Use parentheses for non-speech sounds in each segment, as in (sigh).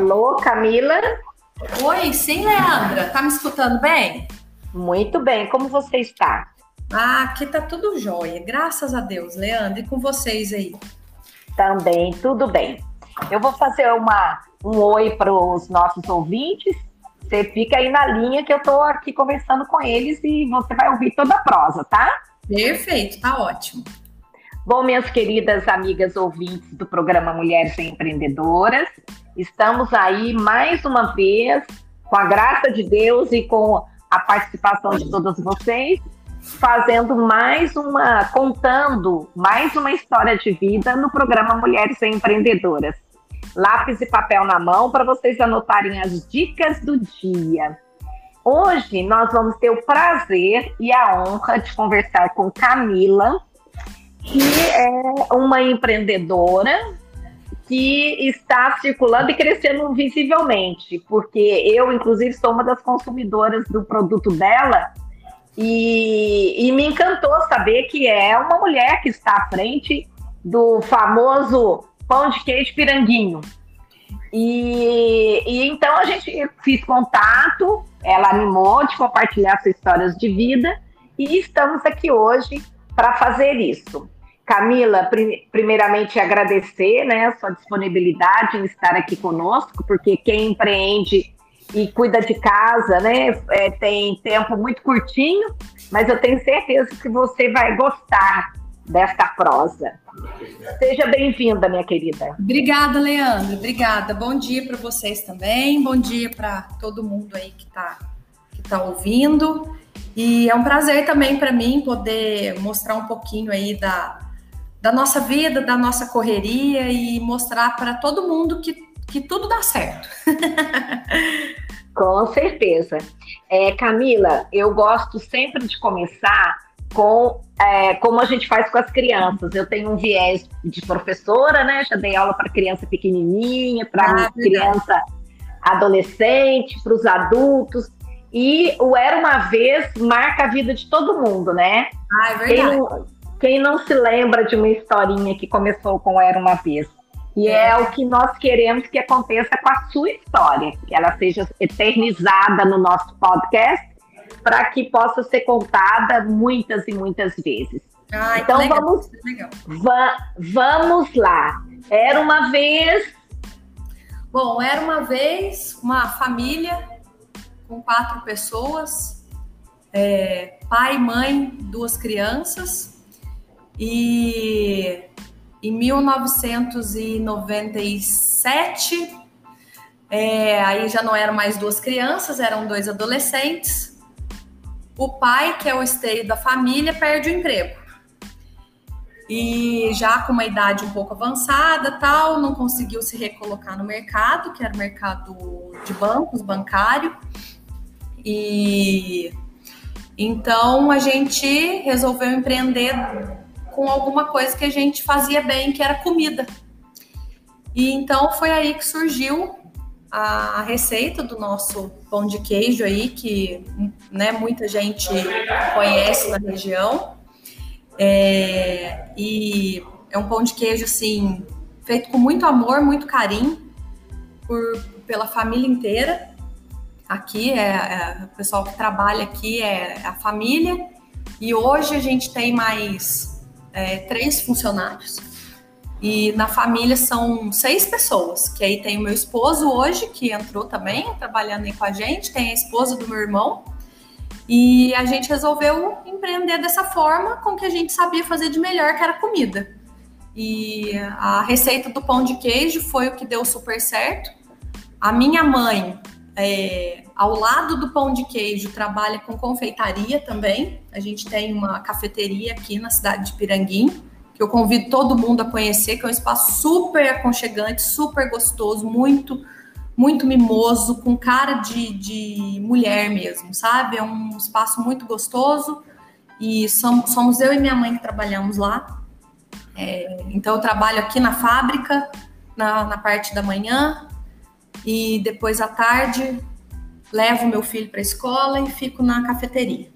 Alô, Camila? Oi, sim, Leandra. Tá me escutando bem? Muito bem. Como você está? Ah, aqui tá tudo jóia. Graças a Deus, Leandra. E com vocês aí? Também, tudo bem. Eu vou fazer uma, um oi para os nossos ouvintes. Você fica aí na linha que eu estou aqui conversando com eles e você vai ouvir toda a prosa, tá? Perfeito, tá ótimo. Bom, minhas queridas amigas ouvintes do programa Mulheres Empreendedoras, estamos aí mais uma vez, com a graça de Deus e com a participação de todas vocês, fazendo mais uma, contando mais uma história de vida no programa Mulheres Empreendedoras. Lápis e papel na mão para vocês anotarem as dicas do dia. Hoje nós vamos ter o prazer e a honra de conversar com Camila, que é uma empreendedora que está circulando e crescendo visivelmente, porque eu, inclusive, sou uma das consumidoras do produto dela e, e me encantou saber que é uma mulher que está à frente do famoso pão de queijo piranguinho. E, e, então a gente fiz contato, ela animou de compartilhar suas histórias de vida e estamos aqui hoje para fazer isso. Camila, primeiramente agradecer né, a sua disponibilidade em estar aqui conosco, porque quem empreende e cuida de casa, né, é, tem tempo muito curtinho, mas eu tenho certeza que você vai gostar desta prosa. Seja bem-vinda, minha querida. Obrigada, Leandro. Obrigada. Bom dia para vocês também. Bom dia para todo mundo aí que está que tá ouvindo. E é um prazer também para mim poder mostrar um pouquinho aí da, da nossa vida, da nossa correria e mostrar para todo mundo que, que tudo dá certo. (laughs) Com certeza. É, Camila, eu gosto sempre de começar com é, como a gente faz com as crianças. Eu tenho um viés de professora, né? Já dei aula para criança pequenininha, para ah, criança adolescente, para os adultos. E o Era Uma Vez marca a vida de todo mundo, né? Ah, é verdade. Quem, quem não se lembra de uma historinha que começou com Era Uma Vez? E é. é. o que nós queremos que aconteça com a sua história, que ela seja eternizada no nosso podcast, para que possa ser contada muitas e muitas vezes. Ah, então legal, vamos, va vamos lá. Era uma vez. Bom, era uma vez uma família com quatro pessoas, é, pai, mãe, duas crianças, e em 1997, é, aí já não eram mais duas crianças, eram dois adolescentes. O pai, que é o esteio da família, perde o emprego. E já com uma idade um pouco avançada, tal, não conseguiu se recolocar no mercado, que era o mercado de bancos, bancário. E então a gente resolveu empreender com alguma coisa que a gente fazia bem, que era comida. E então foi aí que surgiu a receita do nosso pão de queijo aí, que né, muita gente conhece na região. É, e é um pão de queijo assim, feito com muito amor, muito carinho por, pela família inteira. Aqui é, é, o pessoal que trabalha aqui é a família. E hoje a gente tem mais é, três funcionários. E na família são seis pessoas, que aí tem o meu esposo hoje, que entrou também, trabalhando aí com a gente, tem a esposa do meu irmão. E a gente resolveu empreender dessa forma com o que a gente sabia fazer de melhor, que era comida. E a receita do pão de queijo foi o que deu super certo. A minha mãe é, ao lado do pão de queijo, trabalha com confeitaria também. A gente tem uma cafeteria aqui na cidade de Piranguinho, que eu convido todo mundo a conhecer, que é um espaço super aconchegante, super gostoso, muito, muito mimoso, com cara de, de mulher mesmo, sabe? É um espaço muito gostoso e somos, somos eu e minha mãe que trabalhamos lá. É, então, eu trabalho aqui na fábrica, na, na parte da manhã, e depois à tarde levo meu filho para a escola e fico na cafeteria.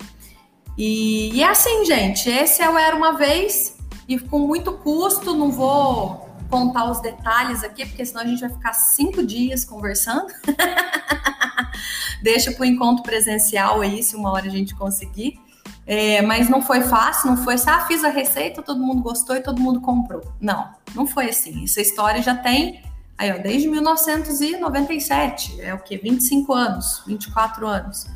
E, e, é assim, gente. Esse é o Era Uma Vez e com muito custo, não vou contar os detalhes aqui, porque senão a gente vai ficar cinco dias conversando. (laughs) Deixa para o encontro presencial aí, se uma hora a gente conseguir. É, mas não foi fácil, não foi assim, ah, fiz a receita, todo mundo gostou e todo mundo comprou. Não, não foi assim. Essa história já tem aí, ó, desde 1997, é o que? 25 anos, 24 anos.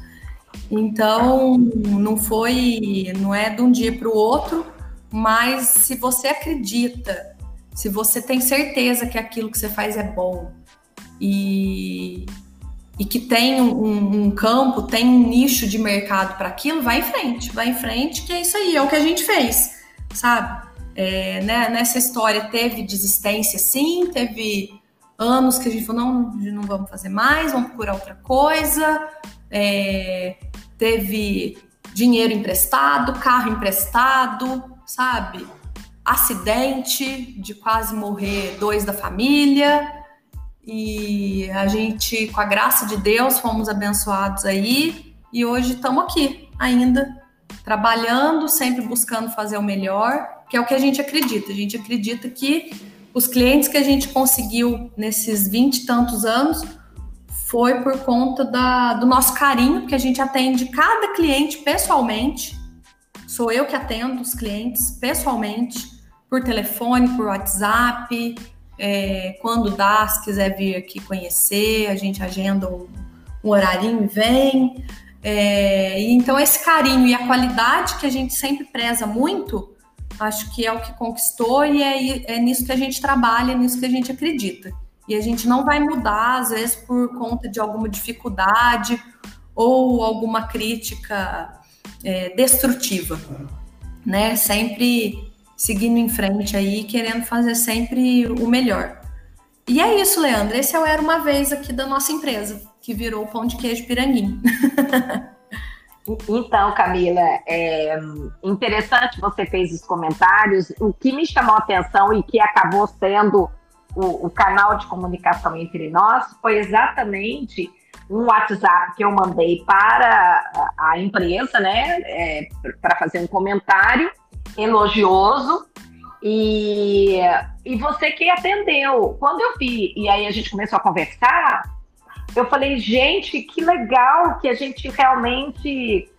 Então, não foi, não é de um dia para o outro, mas se você acredita, se você tem certeza que aquilo que você faz é bom e, e que tem um, um campo, tem um nicho de mercado para aquilo, vai em frente, vai em frente, que é isso aí, é o que a gente fez, sabe? É, né, nessa história teve desistência, sim, teve anos que a gente falou, não, não vamos fazer mais, vamos procurar outra coisa. É, teve dinheiro emprestado, carro emprestado, sabe? Acidente de quase morrer dois da família. E a gente, com a graça de Deus, fomos abençoados aí. E hoje estamos aqui ainda, trabalhando, sempre buscando fazer o melhor, que é o que a gente acredita. A gente acredita que os clientes que a gente conseguiu nesses vinte e tantos anos foi por conta da, do nosso carinho, que a gente atende cada cliente pessoalmente. Sou eu que atendo os clientes pessoalmente, por telefone, por WhatsApp. É, quando dá, se quiser vir aqui conhecer, a gente agenda um, um horarinho e vem. É, então, esse carinho e a qualidade que a gente sempre preza muito, acho que é o que conquistou e é, é nisso que a gente trabalha, é nisso que a gente acredita. E a gente não vai mudar, às vezes, por conta de alguma dificuldade ou alguma crítica é, destrutiva, né? Sempre seguindo em frente aí, querendo fazer sempre o melhor. E é isso, Leandro. Esse é o Era Uma Vez aqui da nossa empresa, que virou o Pão de Queijo Piranguinho. (laughs) Então, Camila, é interessante você fez os comentários. O que me chamou a atenção e que acabou sendo o, o canal de comunicação entre nós foi exatamente um WhatsApp que eu mandei para a empresa, né, é, para fazer um comentário elogioso e, e você que atendeu. Quando eu vi, e aí a gente começou a conversar, eu falei, gente, que legal que a gente realmente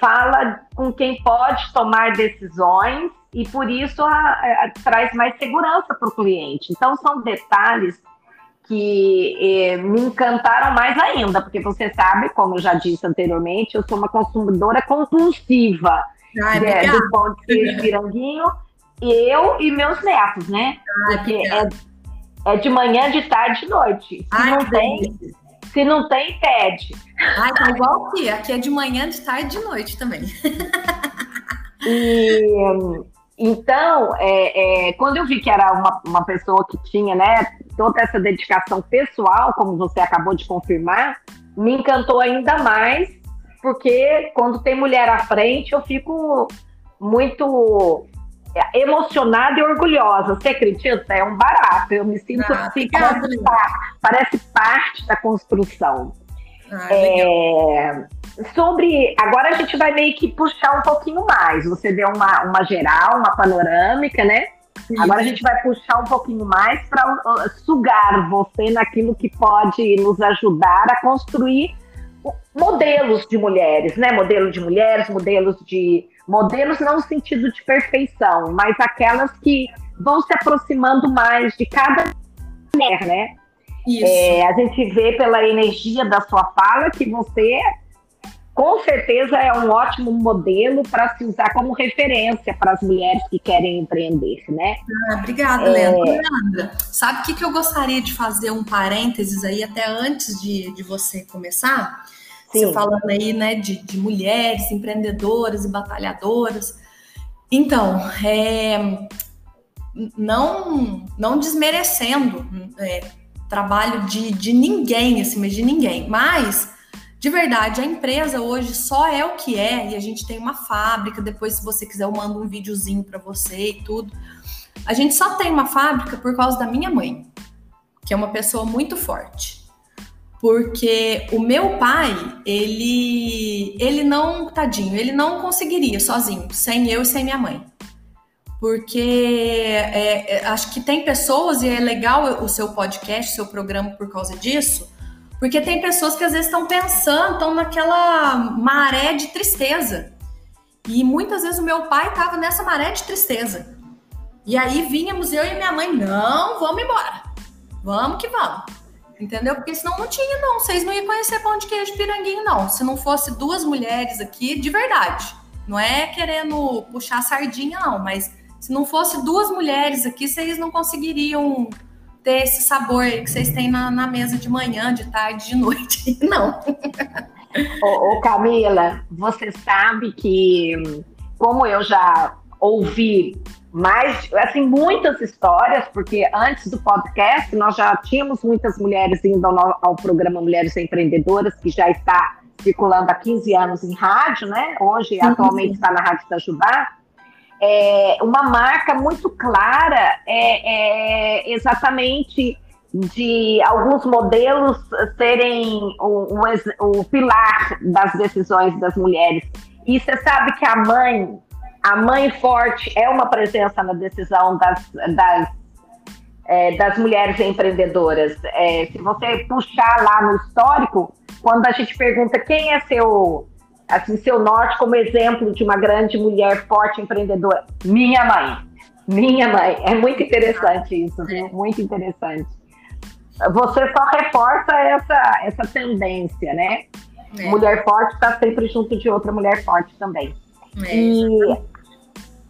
fala com quem pode tomar decisões e por isso a, a, traz mais segurança para o cliente. Então são detalhes que eh, me encantaram mais ainda, porque você sabe, como eu já disse anteriormente, eu sou uma consumidora compulsiva Ai, de, do pão de queijo piranguinho, eu e meus netos, né? Ai, porque é, é, de manhã, de tarde, de noite. Se Ai, não tem, se não tem, pede. Ai, tá igual aqui. Aqui é de manhã, de tarde, de noite também. E então, é, é, quando eu vi que era uma, uma pessoa que tinha né, toda essa dedicação pessoal, como você acabou de confirmar, me encantou ainda mais, porque quando tem mulher à frente, eu fico muito emocionada e orgulhosa. Você acredita? É um barato. Eu me sinto ah, assim, parece, parece parte da construção. Ah, é, sobre. Agora a gente vai meio que puxar um pouquinho mais. Você deu uma, uma geral, uma panorâmica, né? Sim. Agora a gente vai puxar um pouquinho mais para uh, sugar você naquilo que pode nos ajudar a construir modelos de mulheres, né? Modelo de mulheres, modelos de. Modelos não no sentido de perfeição, mas aquelas que vão se aproximando mais de cada mulher, né? É, a gente vê pela energia da sua fala que você com certeza é um ótimo modelo para se usar como referência para as mulheres que querem empreender, né? Ah, obrigada, é... Leandra. Sabe o que, que eu gostaria de fazer um parênteses aí, até antes de, de você começar? Sim. Você falando aí, né, de, de mulheres empreendedoras e batalhadoras. Então, é, não, não desmerecendo é, trabalho de, de ninguém, assim, mas de ninguém, mas de verdade, a empresa hoje só é o que é, e a gente tem uma fábrica, depois se você quiser eu mando um videozinho para você e tudo. A gente só tem uma fábrica por causa da minha mãe, que é uma pessoa muito forte. Porque o meu pai, ele ele não, tadinho, ele não conseguiria sozinho, sem eu e sem minha mãe. porque é, é, acho que tem pessoas, e é legal o seu podcast, seu programa por causa disso, porque tem pessoas que às vezes estão pensando, estão naquela maré de tristeza. E muitas vezes o meu pai estava nessa maré de tristeza. E aí vínhamos eu e minha mãe, não, vamos embora. Vamos que vamos. Entendeu? Porque senão não tinha, não. Vocês não iam conhecer pão de queijo piranguinho, não. Se não fosse duas mulheres aqui, de verdade. Não é querendo puxar sardinha, não, mas se não fosse duas mulheres aqui, vocês não conseguiriam ter esse sabor que vocês têm na, na mesa de manhã, de tarde, de noite. (laughs) Não. ô, ô, Camila, você sabe que, como eu já ouvi mais, assim, muitas histórias, porque antes do podcast nós já tínhamos muitas mulheres indo ao, ao programa Mulheres Empreendedoras, que já está circulando há 15 anos em rádio, né? Hoje, sim, atualmente, sim. está na Rádio Itajubá é, uma marca muito clara é, é, exatamente de alguns modelos serem o, o, o, pilar das decisões das mulheres. E você sabe que a mãe, a mãe forte, é uma presença na decisão das, das, é, das mulheres empreendedoras. É, se você puxar lá no histórico, quando a gente pergunta quem é seu assim, seu norte como exemplo de uma grande mulher forte empreendedora? Minha mãe. Minha mãe. É muito interessante isso, viu? Muito interessante. Você só reforça essa, essa tendência, né? É. Mulher forte está sempre junto de outra mulher forte também. É, e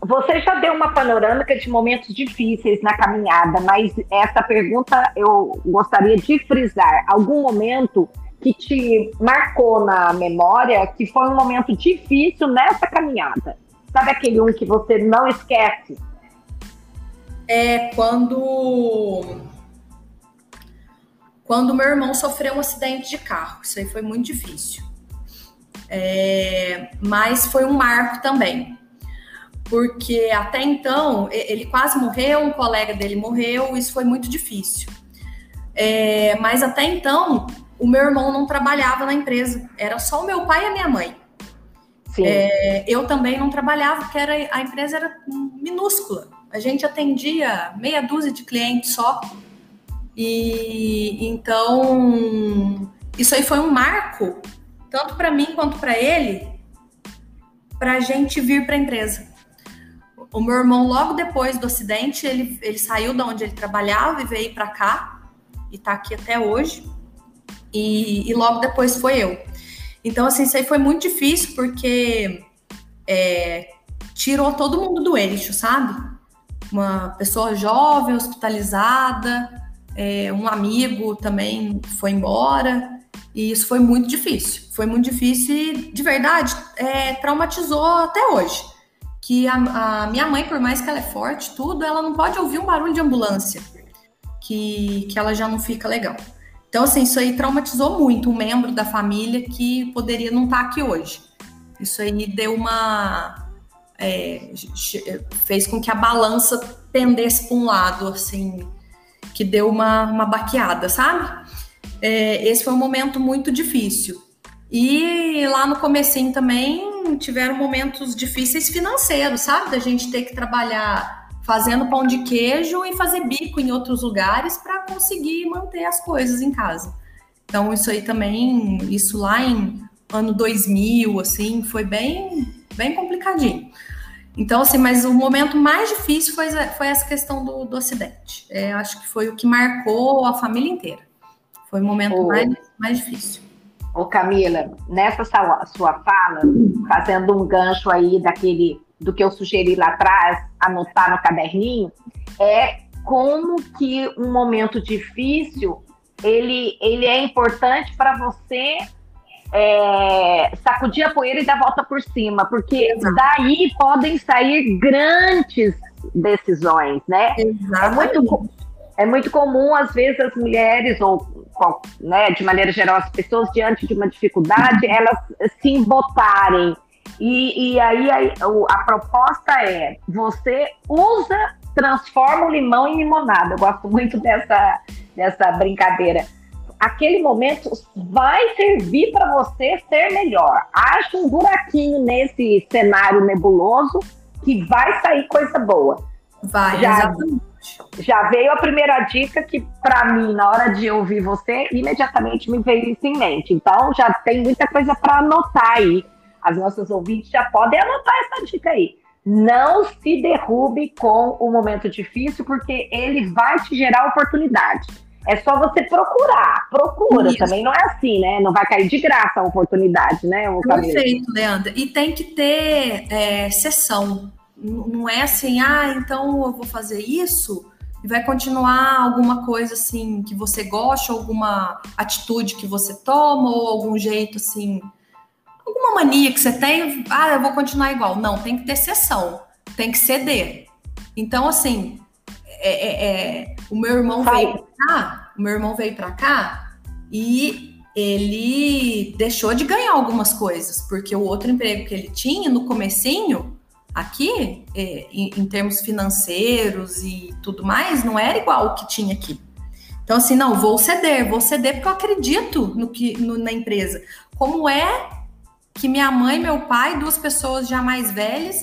você já deu uma panorâmica de momentos difíceis na caminhada, mas essa pergunta eu gostaria de frisar. Algum momento que te marcou na memória que foi um momento difícil nessa caminhada? Sabe aquele um que você não esquece? É quando quando meu irmão sofreu um acidente de carro. Isso aí foi muito difícil. É, mas foi um marco também. Porque até então ele quase morreu, um colega dele morreu, isso foi muito difícil. É, mas até então o meu irmão não trabalhava na empresa, era só o meu pai e a minha mãe. É, eu também não trabalhava, porque era, a empresa era minúscula. A gente atendia meia dúzia de clientes só. E então isso aí foi um marco, tanto para mim quanto para ele, para a gente vir para a empresa. O meu irmão, logo depois do acidente, ele, ele saiu da onde ele trabalhava e veio para cá, e está aqui até hoje e, e logo depois foi eu. Então, assim, isso aí foi muito difícil porque é, tirou todo mundo do eixo, sabe? Uma pessoa jovem, hospitalizada, é, um amigo também foi embora, e isso foi muito difícil. Foi muito difícil e, de verdade, é, traumatizou até hoje. Que a, a, minha mãe, por mais que ela é forte, tudo, ela não pode ouvir um barulho de ambulância, que, que ela já não fica legal. Então, assim, isso aí traumatizou muito um membro da família que poderia não estar aqui hoje. Isso aí deu uma. É, fez com que a balança pendesse para um lado, assim, que deu uma, uma baqueada, sabe? É, esse foi um momento muito difícil. E lá no comecinho também tiveram momentos difíceis financeiros, sabe? Da gente ter que trabalhar fazendo pão de queijo e fazer bico em outros lugares para conseguir manter as coisas em casa. Então, isso aí também, isso lá em ano 2000, assim, foi bem, bem complicadinho. Então, assim, mas o momento mais difícil foi, foi essa questão do, do acidente. É, acho que foi o que marcou a família inteira. Foi o momento Ô, mais, mais difícil. Ô Camila, nessa sua fala, fazendo um gancho aí daquele do que eu sugeri lá atrás, anotar no caderninho, é como que um momento difícil ele, ele é importante para você é, sacudir a poeira e dar volta por cima, porque Exato. daí podem sair grandes decisões, né? É muito, é muito comum, às vezes, as mulheres, ou né, de maneira geral, as pessoas, diante de uma dificuldade, elas se embotarem e, e aí a, a, proposta é: você usa, transforma o limão em limonada. Eu gosto muito dessa, dessa brincadeira. Aquele momento vai servir para você ser melhor. Acha um buraquinho nesse cenário nebuloso, que vai sair coisa boa. Vai, já, exatamente. Já veio a primeira dica que, para mim, na hora de ouvir você, imediatamente me veio isso em mente. Então, já tem muita coisa para anotar aí. As nossas ouvintes já podem anotar essa dica aí. Não se derrube com o momento difícil, porque ele vai te gerar oportunidade. É só você procurar, procura. Isso. Também não é assim, né? Não vai cair de graça a oportunidade, né? Perfeito, Leandra. E tem que ter é, sessão. Não é assim, ah, então eu vou fazer isso e vai continuar alguma coisa assim que você gosta, alguma atitude que você toma, ou algum jeito assim, alguma mania que você tem, ah, eu vou continuar igual. Não, tem que ter sessão, tem que ceder. Então, assim, é, é, é o meu irmão veio pra cá, o meu irmão veio para cá e ele deixou de ganhar algumas coisas, porque o outro emprego que ele tinha no comecinho, aqui, é, em, em, termos financeiros e tudo mais, não era igual o que tinha aqui. Então, assim, não, vou ceder, vou ceder porque eu acredito no que no, na empresa. Como é que minha mãe meu pai, duas pessoas já mais velhas,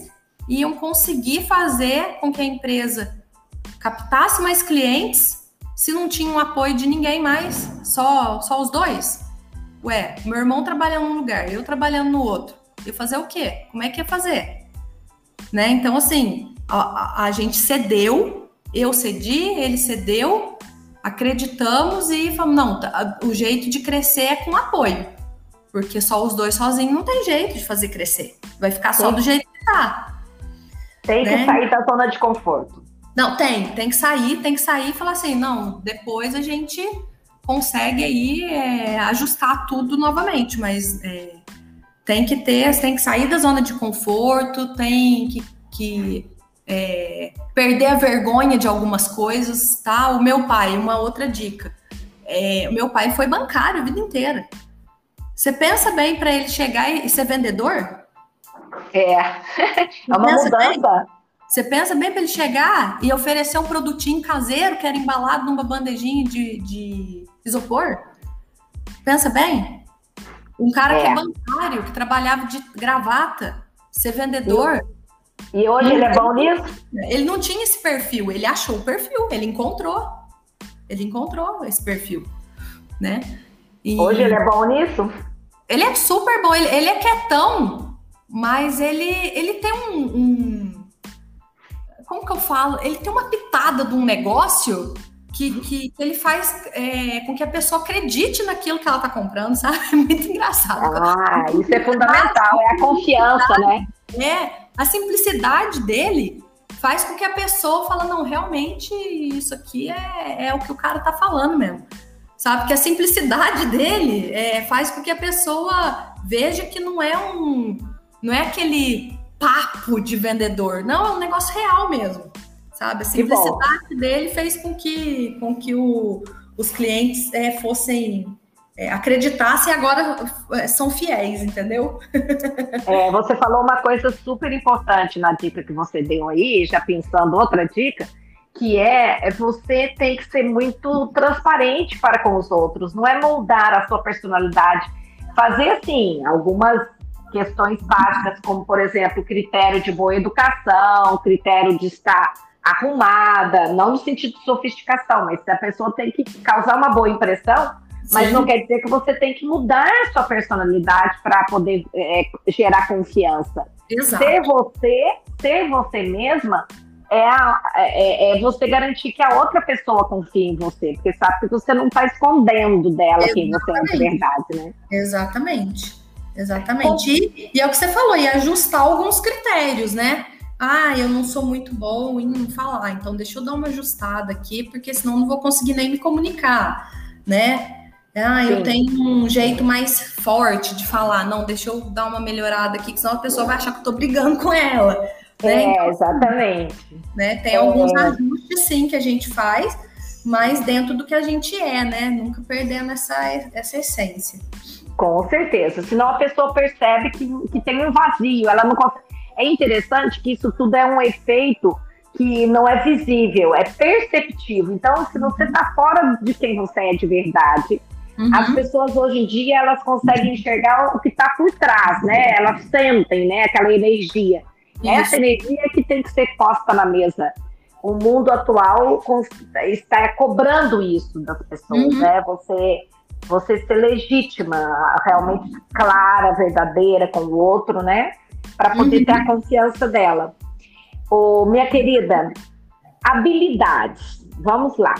iam conseguir fazer com que a empresa captasse mais clientes se não tinha um apoio de ninguém mais, só, só os dois? Ué, meu irmão trabalhando num lugar, eu trabalhando no outro. Eu fazer o quê? Como é que ia fazer? Né? Então, assim, a, a gente cedeu, eu cedi, ele cedeu, acreditamos e falamos, não, tá, o jeito de crescer é com apoio. Porque só os dois sozinhos não tem jeito de fazer crescer. Vai ficar só do jeito que tá. Tem que né? sair da zona de conforto. Não, tem, tem que sair, tem que sair e falar assim, não, depois a gente consegue aí é, ajustar tudo novamente, mas é, tem que ter, tem que sair da zona de conforto, tem que, que é, perder a vergonha de algumas coisas, tá? O meu pai, uma outra dica, é, o meu pai foi bancário a vida inteira. Você pensa bem para ele chegar e ser vendedor? É, é uma mudança. Bem? Você pensa bem para ele chegar e oferecer um produtinho caseiro que era embalado numa bandejinha de, de isopor? Pensa bem. Um cara é. que é bancário, que trabalhava de gravata, ser vendedor. E, e hoje ele é bom nisso? Ele não tinha esse perfil, ele achou o perfil, ele encontrou. Ele encontrou esse perfil, né? E hoje ele é bom nisso? Ele é super bom, ele, ele é quietão, mas ele, ele tem um, um como que eu falo? Ele tem uma pitada de um negócio que, que, ele faz é, com que a pessoa acredite naquilo que ela está comprando, (laughs) sabe? É muito engraçado. Ah, isso é fundamental, é a confiança, né? É, a simplicidade dele faz com que a pessoa fala, não, realmente isso aqui é, é o que o cara tá falando mesmo. Sabe? Que a simplicidade (laughs) dele é, faz com que a pessoa veja que não é um. Não é aquele papo de vendedor. Não, é um negócio real mesmo. Sabe? A simplicidade dele fez com que, com que o, os clientes é, fossem é, acreditassem agora é, são fiéis, entendeu? (laughs) É, você falou uma coisa super importante na dica que você deu aí, já pensando outra dica, que é, é você tem que ser muito transparente para com os outros, não é moldar a sua personalidade, fazer assim algumas questões básicas, como, por exemplo, critério de boa educação, critério de estar arrumada, não no sentido de sofisticação, mas se a pessoa tem que causar uma boa impressão, Sim. mas não quer dizer que você tem que mudar a sua personalidade para poder é, gerar confiança. Exato. Ser você, ser você mesma, é, a, é, é, você garantir que a outra pessoa confie em você, porque sabe que você não está escondendo dela Exatamente. quem você é de verdade, né? Exatamente. Exatamente. E, e, é o que você falou, e ajustar alguns critérios, né? Ah, eu não sou muito bom em falar, então deixa eu dar uma ajustada aqui, porque senão não vou conseguir nem me comunicar, né? Ah, Sim. eu tenho um jeito mais forte de falar, não, deixa eu dar uma melhorada aqui, que senão a pessoa vai achar que eu tô brigando com ela. Né? É, então, exatamente. Né? Tem é. alguns ajustes, sim, que a gente faz, mas dentro do que a gente é, né? Nunca perdendo essa, essa essência. Com certeza. Senão a pessoa percebe que, que tem um vazio. Ela não consegue. É interessante que isso tudo é um efeito que não é visível, é perceptivo. Então, se você está fora de quem você é de verdade, uhum. as pessoas hoje em dia elas conseguem enxergar o que está por trás, né? Elas sentem, né? Aquela energia. Essa energia que tem que ser posta na mesa. O mundo atual está cobrando isso das pessoas, uhum. né? Você, você ser legítima, realmente clara, verdadeira com o outro, né? Para poder uhum. ter a confiança dela. Ô, minha querida, habilidades. Vamos lá.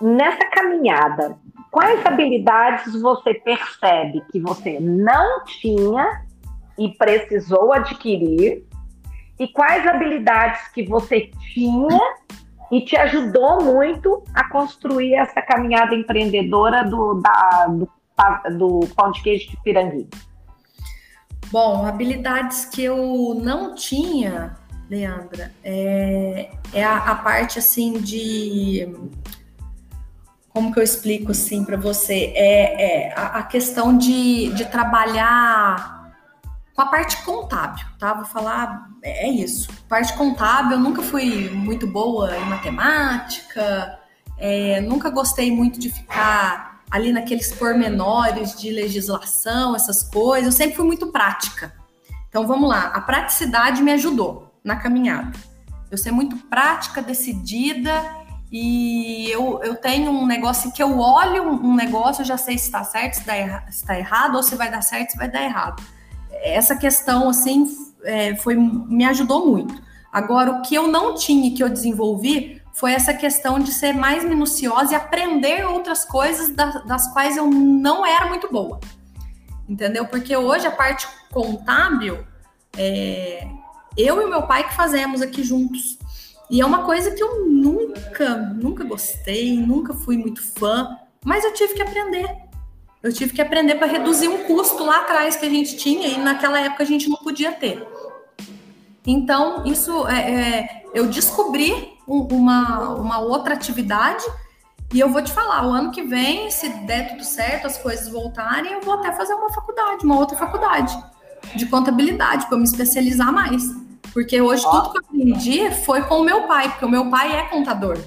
Nessa caminhada, quais habilidades você percebe que você não tinha e precisou adquirir? E quais habilidades que você tinha e te ajudou muito a construir essa caminhada empreendedora do, da, do, do pão de queijo de Piranguinho? Bom, habilidades que eu não tinha, Leandra, é, é a, a parte assim de como que eu explico assim para você? É, é a, a, questão de, de trabalhar com a parte contábil, tá? Vou falar, é, é isso. Parte contábil, eu nunca fui muito boa em matemática, é, nunca gostei muito de ficar ali naqueles pormenores de legislação, essas coisas. Eu sempre fui muito prática. Então vamos lá, a praticidade me ajudou na caminhada. Eu ser muito prática, decidida e eu, eu tenho um negócio que eu olho um negócio, eu já sei se está certo, se está errado, ou se vai dar certo, se vai dar errado. Essa questão, assim, é, foi, me ajudou muito. Agora, o que eu não tinha que eu desenvolvi foi essa questão de ser mais minuciosa e aprender outras coisas das, das quais eu não era muito boa. Entendeu? Porque hoje a parte contábil, é, eu e meu pai que fazemos aqui juntos. E é uma coisa que eu nunca, nunca gostei, nunca fui muito fã, mas eu tive que aprender. Eu tive que aprender para reduzir um custo lá atrás que a gente tinha e naquela época a gente não podia ter. Então, isso é, é eu descobri um, uma, uma outra atividade e eu vou te falar, o ano que vem, se der tudo certo, as coisas voltarem, eu vou até fazer uma faculdade, uma outra faculdade de contabilidade para me especializar mais. Porque hoje Ó. tudo que eu aprendi foi com o meu pai, porque o meu pai é contador.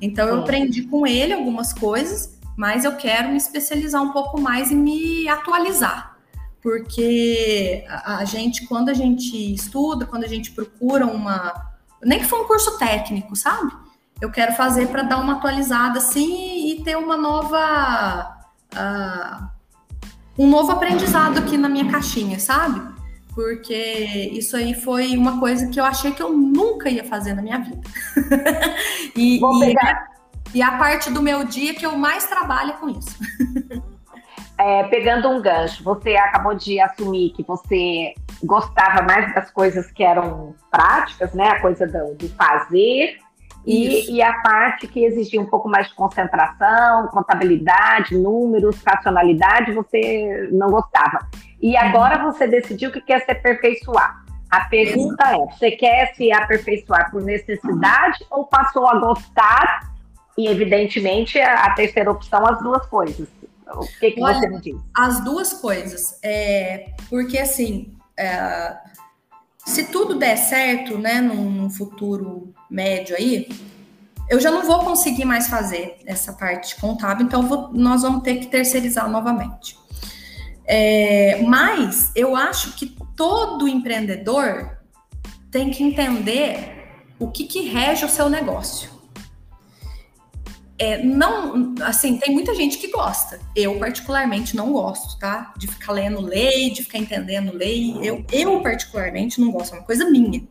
Então eu aprendi com ele algumas coisas, mas eu quero me especializar um pouco mais e me atualizar. Porque a, a gente, quando a gente estuda, quando a gente procura uma. Nem que for um curso técnico, sabe? Eu quero fazer para dar uma atualizada assim e ter uma nova. Uh, um novo aprendizado aqui na minha caixinha, sabe? porque isso aí foi uma coisa que eu achei que eu nunca ia fazer na minha vida. (laughs) e, Vou pegar. E, a parte do meu dia que eu mais trabalho é com isso. (laughs) É, pegando um gancho, você acabou de assumir que você gostava mais das coisas que eram práticas, né? A coisa do, do fazer e, e, a parte que exigia um pouco mais de concentração, contabilidade, números, racionalidade, você não gostava. E agora uhum. você decidiu que quer se aperfeiçoar. A pergunta é: você quer se aperfeiçoar por necessidade ou passou a gostar? E, evidentemente, a, terceira opção, as duas coisas. O que, que Olha, você me diz? As duas coisas. É, porque, assim, é, se tudo der certo, né, num futuro médio aí, eu já não vou conseguir mais fazer essa parte contábil, então vou, nós vamos ter que terceirizar novamente. É, mas eu acho que todo empreendedor tem que entender o que, que rege o seu negócio é, não, assim, tem muita gente que gosta. Eu, particularmente, não gosto, tá? De ficar lendo lei, de ficar entendendo lei. Eu, eu particularmente, não gosto, é uma coisa minha.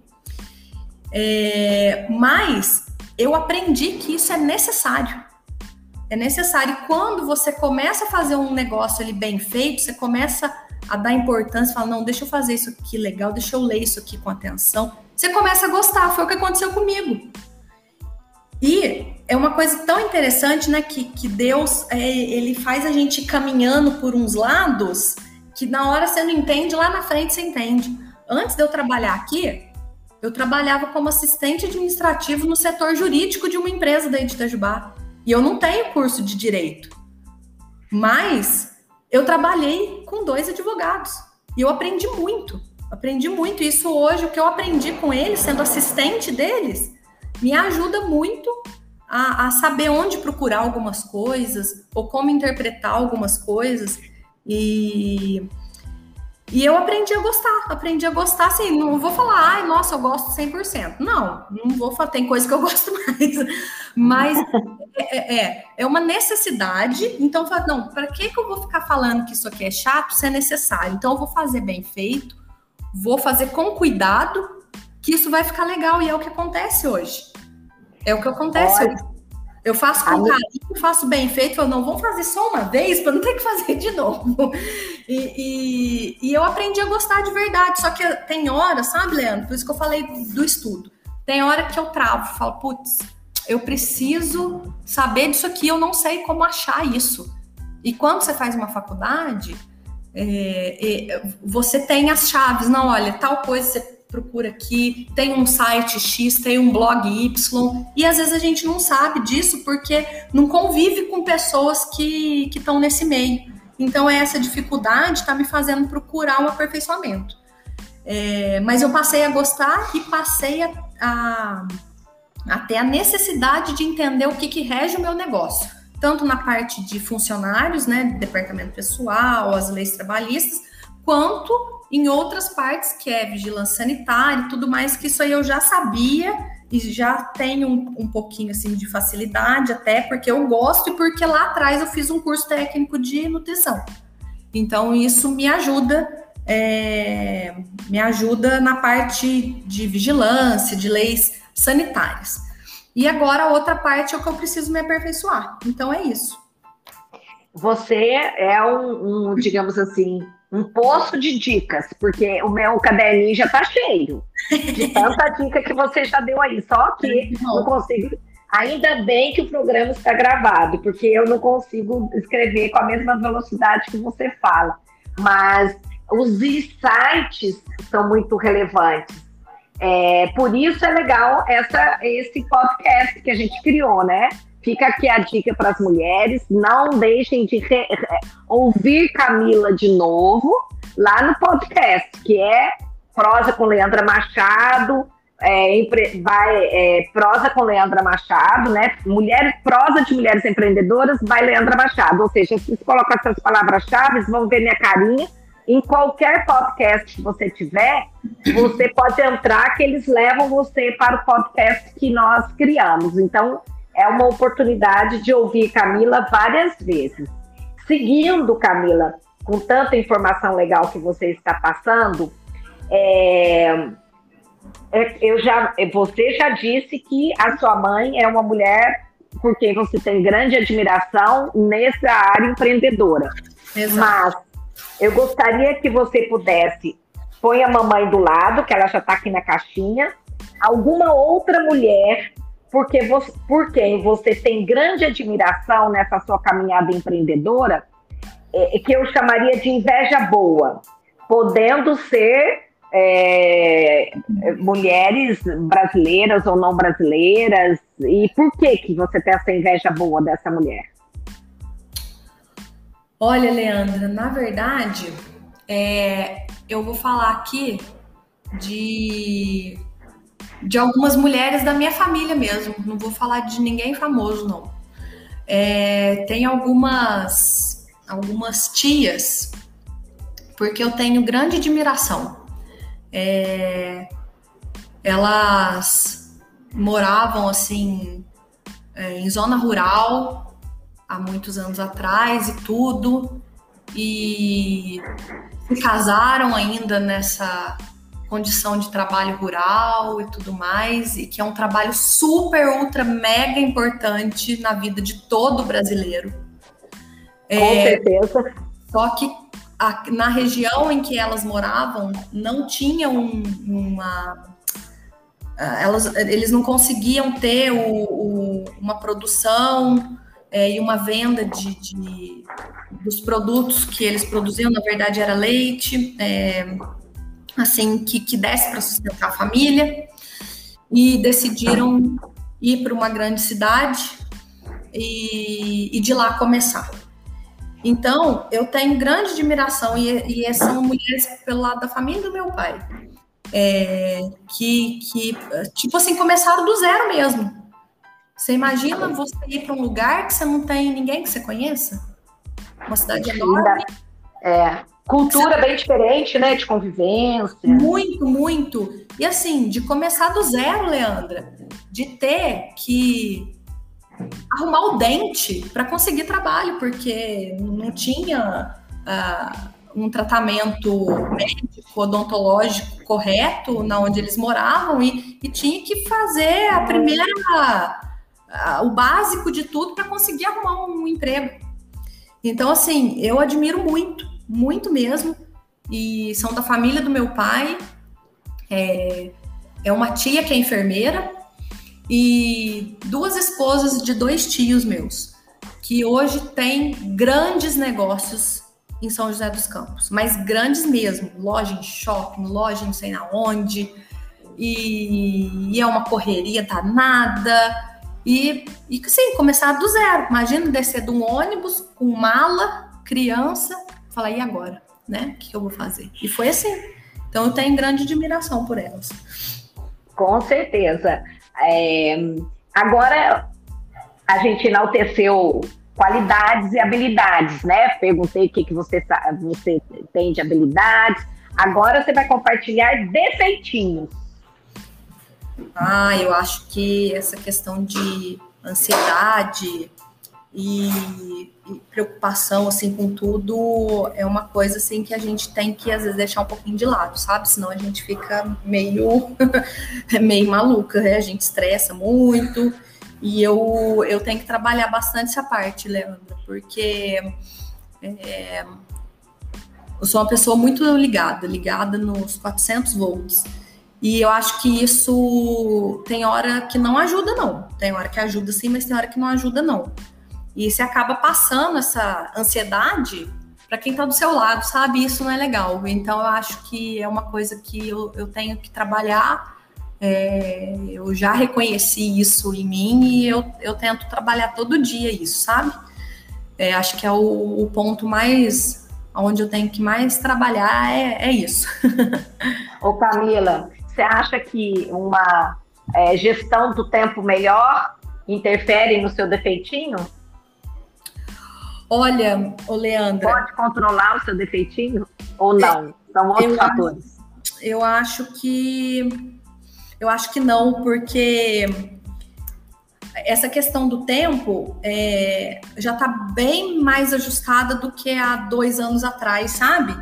É, mas eu aprendi que isso é necessário. É necessário. Quando você começa a fazer um negócio ali bem feito, você começa a dar importância, fala, não, deixa eu fazer isso aqui legal, deixa eu ler isso aqui com atenção. Você começa a gostar, foi o que aconteceu comigo. E é uma coisa tão interessante, né, que, que Deus, é, ele faz a gente caminhando por uns lados que na hora você não entende, lá na frente você entende. Antes de eu trabalhar aqui, eu trabalhava como assistente administrativo no setor jurídico de uma empresa da de Itajubá. E eu não tenho curso de direito. Mas eu trabalhei com dois advogados. E eu aprendi muito. Aprendi muito. Isso hoje, o que eu aprendi com eles, sendo assistente deles, me ajuda muito a, a, saber onde procurar algumas coisas ou como interpretar algumas coisas. E, E eu aprendi a gostar, aprendi a gostar, assim, não vou falar, ai, nossa, eu gosto 100%. Não, não vou falar, tem coisa que eu (laughs) gosto mais. Mas é, é, é uma necessidade, então, não, para que, que eu vou ficar falando que isso aqui é chato se é necessário? Então, eu vou fazer bem feito, vou fazer com cuidado, que isso vai ficar legal, e é o que acontece hoje. É o que acontece Olha. hoje. Eu faço com carinho, faço bem feito, eu não vou fazer só uma vez para não ter que fazer de novo. E, e, e, eu aprendi a gostar de verdade. Só que tem hora, sabe, Leandro? Por isso que eu falei do estudo. Tem hora que eu travo, falo, putz, eu preciso saber disso aqui, eu não sei como achar isso. E quando você faz uma faculdade, é, é, você tem as chaves, não, olha, tal coisa você procura aqui, tem um site X, tem um blog Y, e às vezes a gente não sabe disso porque não convive com pessoas que estão nesse meio. Então, essa dificuldade está me fazendo procurar um aperfeiçoamento. É, mas eu passei a gostar e passei a, a, a ter a necessidade de entender o que, que rege o meu negócio, tanto na parte de funcionários, né, departamento pessoal, as leis trabalhistas, quanto em outras partes, que é vigilância sanitária e tudo mais, que isso aí eu já sabia e já tenho um, um pouquinho assim de facilidade, até porque eu gosto e porque lá atrás eu fiz um curso técnico de nutrição. Então, isso me ajuda, é, me ajuda na parte de vigilância, de leis sanitárias. E agora a outra parte é o que eu preciso me aperfeiçoar. Então é isso. Você é um, um digamos assim, um poço de dicas, porque o meu caderninho já tá cheio de tanta dica que você já deu aí. Só que não consigo. Ainda bem que o programa está gravado, porque eu não consigo escrever com a mesma velocidade que você fala. Mas os insights são muito relevantes. É, por isso é legal essa, esse podcast que a gente criou, né? Fica aqui a dica para as mulheres: não deixem de re, ouvir Camila de novo lá no podcast, que é Prosa com Leandra Machado. É, vai é, prosa com Leandra Machado, né? Mulheres, prosa de mulheres empreendedoras by Leandra Machado. Ou seja, se você coloca essas palavras-chave, vão ver minha carinha. Em qualquer podcast que você tiver, você pode entrar que eles levam você para o podcast que nós criamos. Então, é uma oportunidade de ouvir Camila várias vezes. Seguindo, Camila, com tanta informação legal que você está passando, é, é, eu já, você já disse que a sua mãe é uma mulher por quem você tem grande admiração nessa área empreendedora. Exato. Mas eu gostaria que você pudesse põe a mamãe do lado, que ela já está aqui na caixinha, alguma outra mulher porque você, por quem você tem grande admiração nessa sua caminhada empreendedora, é, que eu chamaria de inveja boa, podendo ser é, mulheres brasileiras ou não brasileiras, e por que que você tem essa inveja boa dessa mulher? Olha, Leandra, na verdade, é, eu vou falar aqui de de algumas mulheres da minha família mesmo. Não vou falar de ninguém famoso, não. É, tem algumas, algumas tias, porque eu tenho grande admiração. É, elas moravam assim é, em zona rural há muitos anos atrás e tudo, e se casaram ainda nessa condição de trabalho rural e tudo mais, e que é um trabalho super, ultra, mega importante na vida de todo brasileiro. Com é, certeza. Só que a, na região em que elas moravam, não tinha um, uma. Elas, eles não conseguiam ter o, o, uma produção é, e uma venda de, de, dos produtos que eles produziam, na verdade era leite, é, assim, que, que desse para sustentar a família, e decidiram ir para uma grande cidade e, e, de lá começar. Então, eu tenho grande admiração, e, e são mulheres pelo lado da família do meu pai, é, que, que, tipo assim, começaram do zero mesmo. Você imagina você ir para um lugar que você não tem ninguém que você conheça? Uma cidade enorme. É, Cultura bem diferente, né? De convivência. Muito, muito. E assim, de começar do zero, Leandra, de ter que arrumar o dente para conseguir trabalho, porque não tinha uh, um tratamento médico, odontológico correto na onde eles moravam e, e tinha que fazer a primeira, uh, o básico de tudo para conseguir arrumar um emprego. Então, assim, eu admiro muito, muito mesmo. E são da família do meu pai. É, é uma tia que é enfermeira e duas esposas de dois tios meus, que hoje têm grandes negócios em São José dos Campos, mas grandes mesmo, loja em shopping, loja não sei na onde, e, e é uma correria danada. E, e sim, começar do zero. Imagina descer de um ônibus com mala, criança, falar, e agora? Né? O que eu vou fazer? E foi assim. Então eu tenho grande admiração por elas. Com certeza. É, agora a gente enalteceu qualidades e habilidades, né? Perguntei o que, que você, você tem de habilidades. Agora você vai compartilhar defeitinhos. Ah, eu acho que essa questão de ansiedade e, e, preocupação assim com tudo é uma coisa assim que a gente tem que às vezes deixar um pouquinho de lado, sabe? Senão a gente fica meio (laughs) meio maluca, né? A gente estressa muito. E eu, eu tenho que trabalhar bastante essa parte, Leandra, porque é, eu sou uma pessoa muito ligada, ligada nos 400 volts. E eu acho que isso tem hora que não ajuda, não. Tem hora que ajuda sim, mas tem hora que não ajuda, não. E você acaba passando essa ansiedade para quem está do seu lado, sabe? Isso não é legal. Então eu acho que é uma coisa que eu, eu tenho que trabalhar. É, eu já reconheci isso em mim e eu, eu tento trabalhar todo dia isso, sabe? É, acho que é o, o ponto mais onde eu tenho que mais trabalhar é, é isso. (laughs) Ô Camila, você acha que uma é, gestão do tempo melhor interfere no seu defeitinho? Olha, ô Leandra. Pode controlar o seu defeitinho ou não? São outros eu fatores. Acho, eu acho que. Eu acho que não, porque essa questão do tempo é, já está bem mais ajustada do que há dois anos atrás, sabe?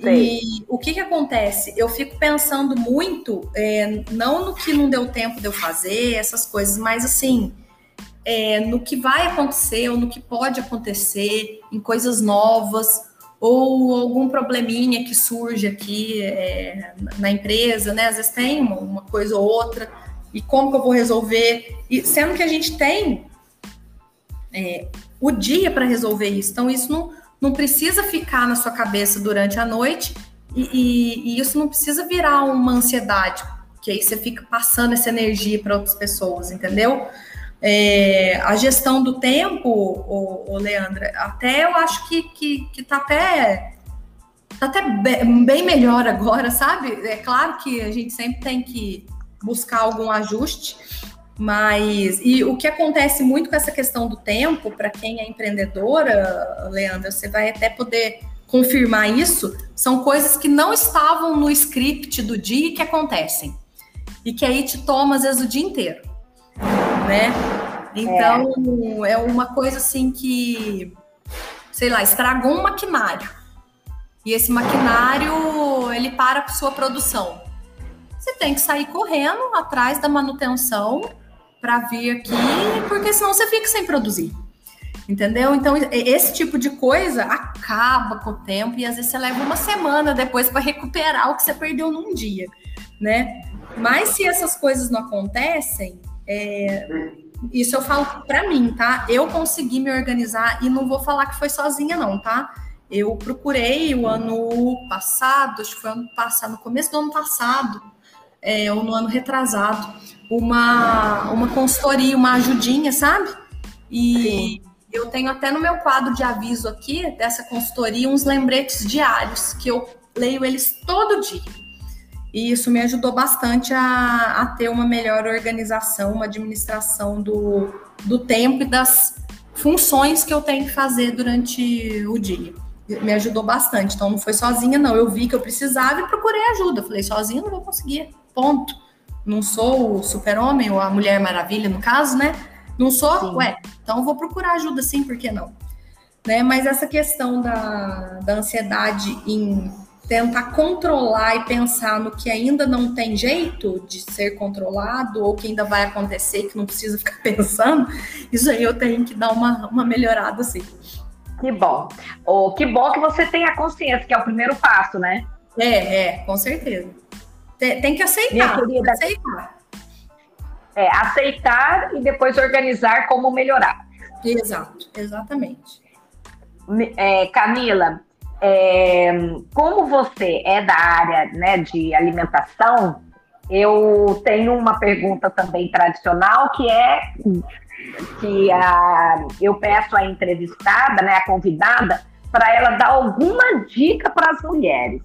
Sei. E o que que acontece? Eu fico pensando muito, é, não no que não deu tempo de eu fazer, essas coisas, mas assim, é, no que vai acontecer ou no que pode acontecer, em coisas novas, ou algum probleminha que surge aqui é, na empresa, né? Às vezes tem uma, uma, coisa ou outra, e como que eu vou resolver? E sendo que a gente tem é, o dia para resolver isso, então isso não não precisa ficar na sua cabeça durante a noite e, e, e isso não precisa virar uma ansiedade, que aí você fica passando essa energia para outras pessoas, entendeu? É, a gestão do tempo, o, o Leandra, até eu acho que, que, que tá até tá até bem melhor agora, sabe? É claro que a gente sempre tem que buscar algum ajuste, mas, e o que acontece muito com essa questão do tempo, para quem é empreendedora, Leandra, você vai até poder confirmar isso, são coisas que não estavam no script do dia que acontecem. E que aí te toma, às vezes, o dia inteiro, né? Então, é, é uma coisa assim que, sei lá, estragou um maquinário. E esse maquinário, ele para a sua produção. Você tem que sair correndo atrás da manutenção para vir aqui, porque senão você fica sem produzir. Entendeu? Então, esse tipo de coisa acaba com o tempo e às vezes você leva uma semana depois para recuperar o que você perdeu num dia, né? Mas se essas coisas não acontecem, é... isso eu falo para mim, tá? Eu consegui me organizar e não vou falar que foi sozinha, não, tá? Eu procurei o ano passado, acho que foi ano passado, no começo do ano passado, é, ou no ano retrasado, uma, uma consultoria, uma ajudinha, sabe? E Sim. eu tenho até no meu quadro de aviso aqui dessa consultoria uns lembretes diários que eu leio eles todo dia. E isso me ajudou bastante a, a ter uma melhor organização, uma administração do, do tempo e das funções que eu tenho que fazer durante o dia. me ajudou bastante. Então não foi sozinha, não. Eu vi que eu precisava e procurei ajuda. Falei, sozinha não vou conseguir. Ponto. Não sou o super-homem ou a Mulher Maravilha, no caso, né? Não sou? Sim. Ué, então vou procurar ajuda sim, por que não? Né? Mas essa questão da, da ansiedade em tentar controlar e pensar no que ainda não tem jeito de ser controlado ou que ainda vai acontecer, que não precisa ficar (laughs) pensando, isso aí eu tenho que dar uma, uma melhorada, assim. Que bom. Oh, que bom que você tem a consciência, que é o primeiro passo, né? É, é, com certeza. Tem, tem que aceitar. Querida, aceitar. É, aceitar e depois organizar como melhorar. Exato, exatamente. É, Camila, é, como você é da área né, de alimentação, eu tenho uma pergunta também tradicional que é que a, eu peço à entrevistada, né, a convidada, para ela dar alguma dica para as mulheres.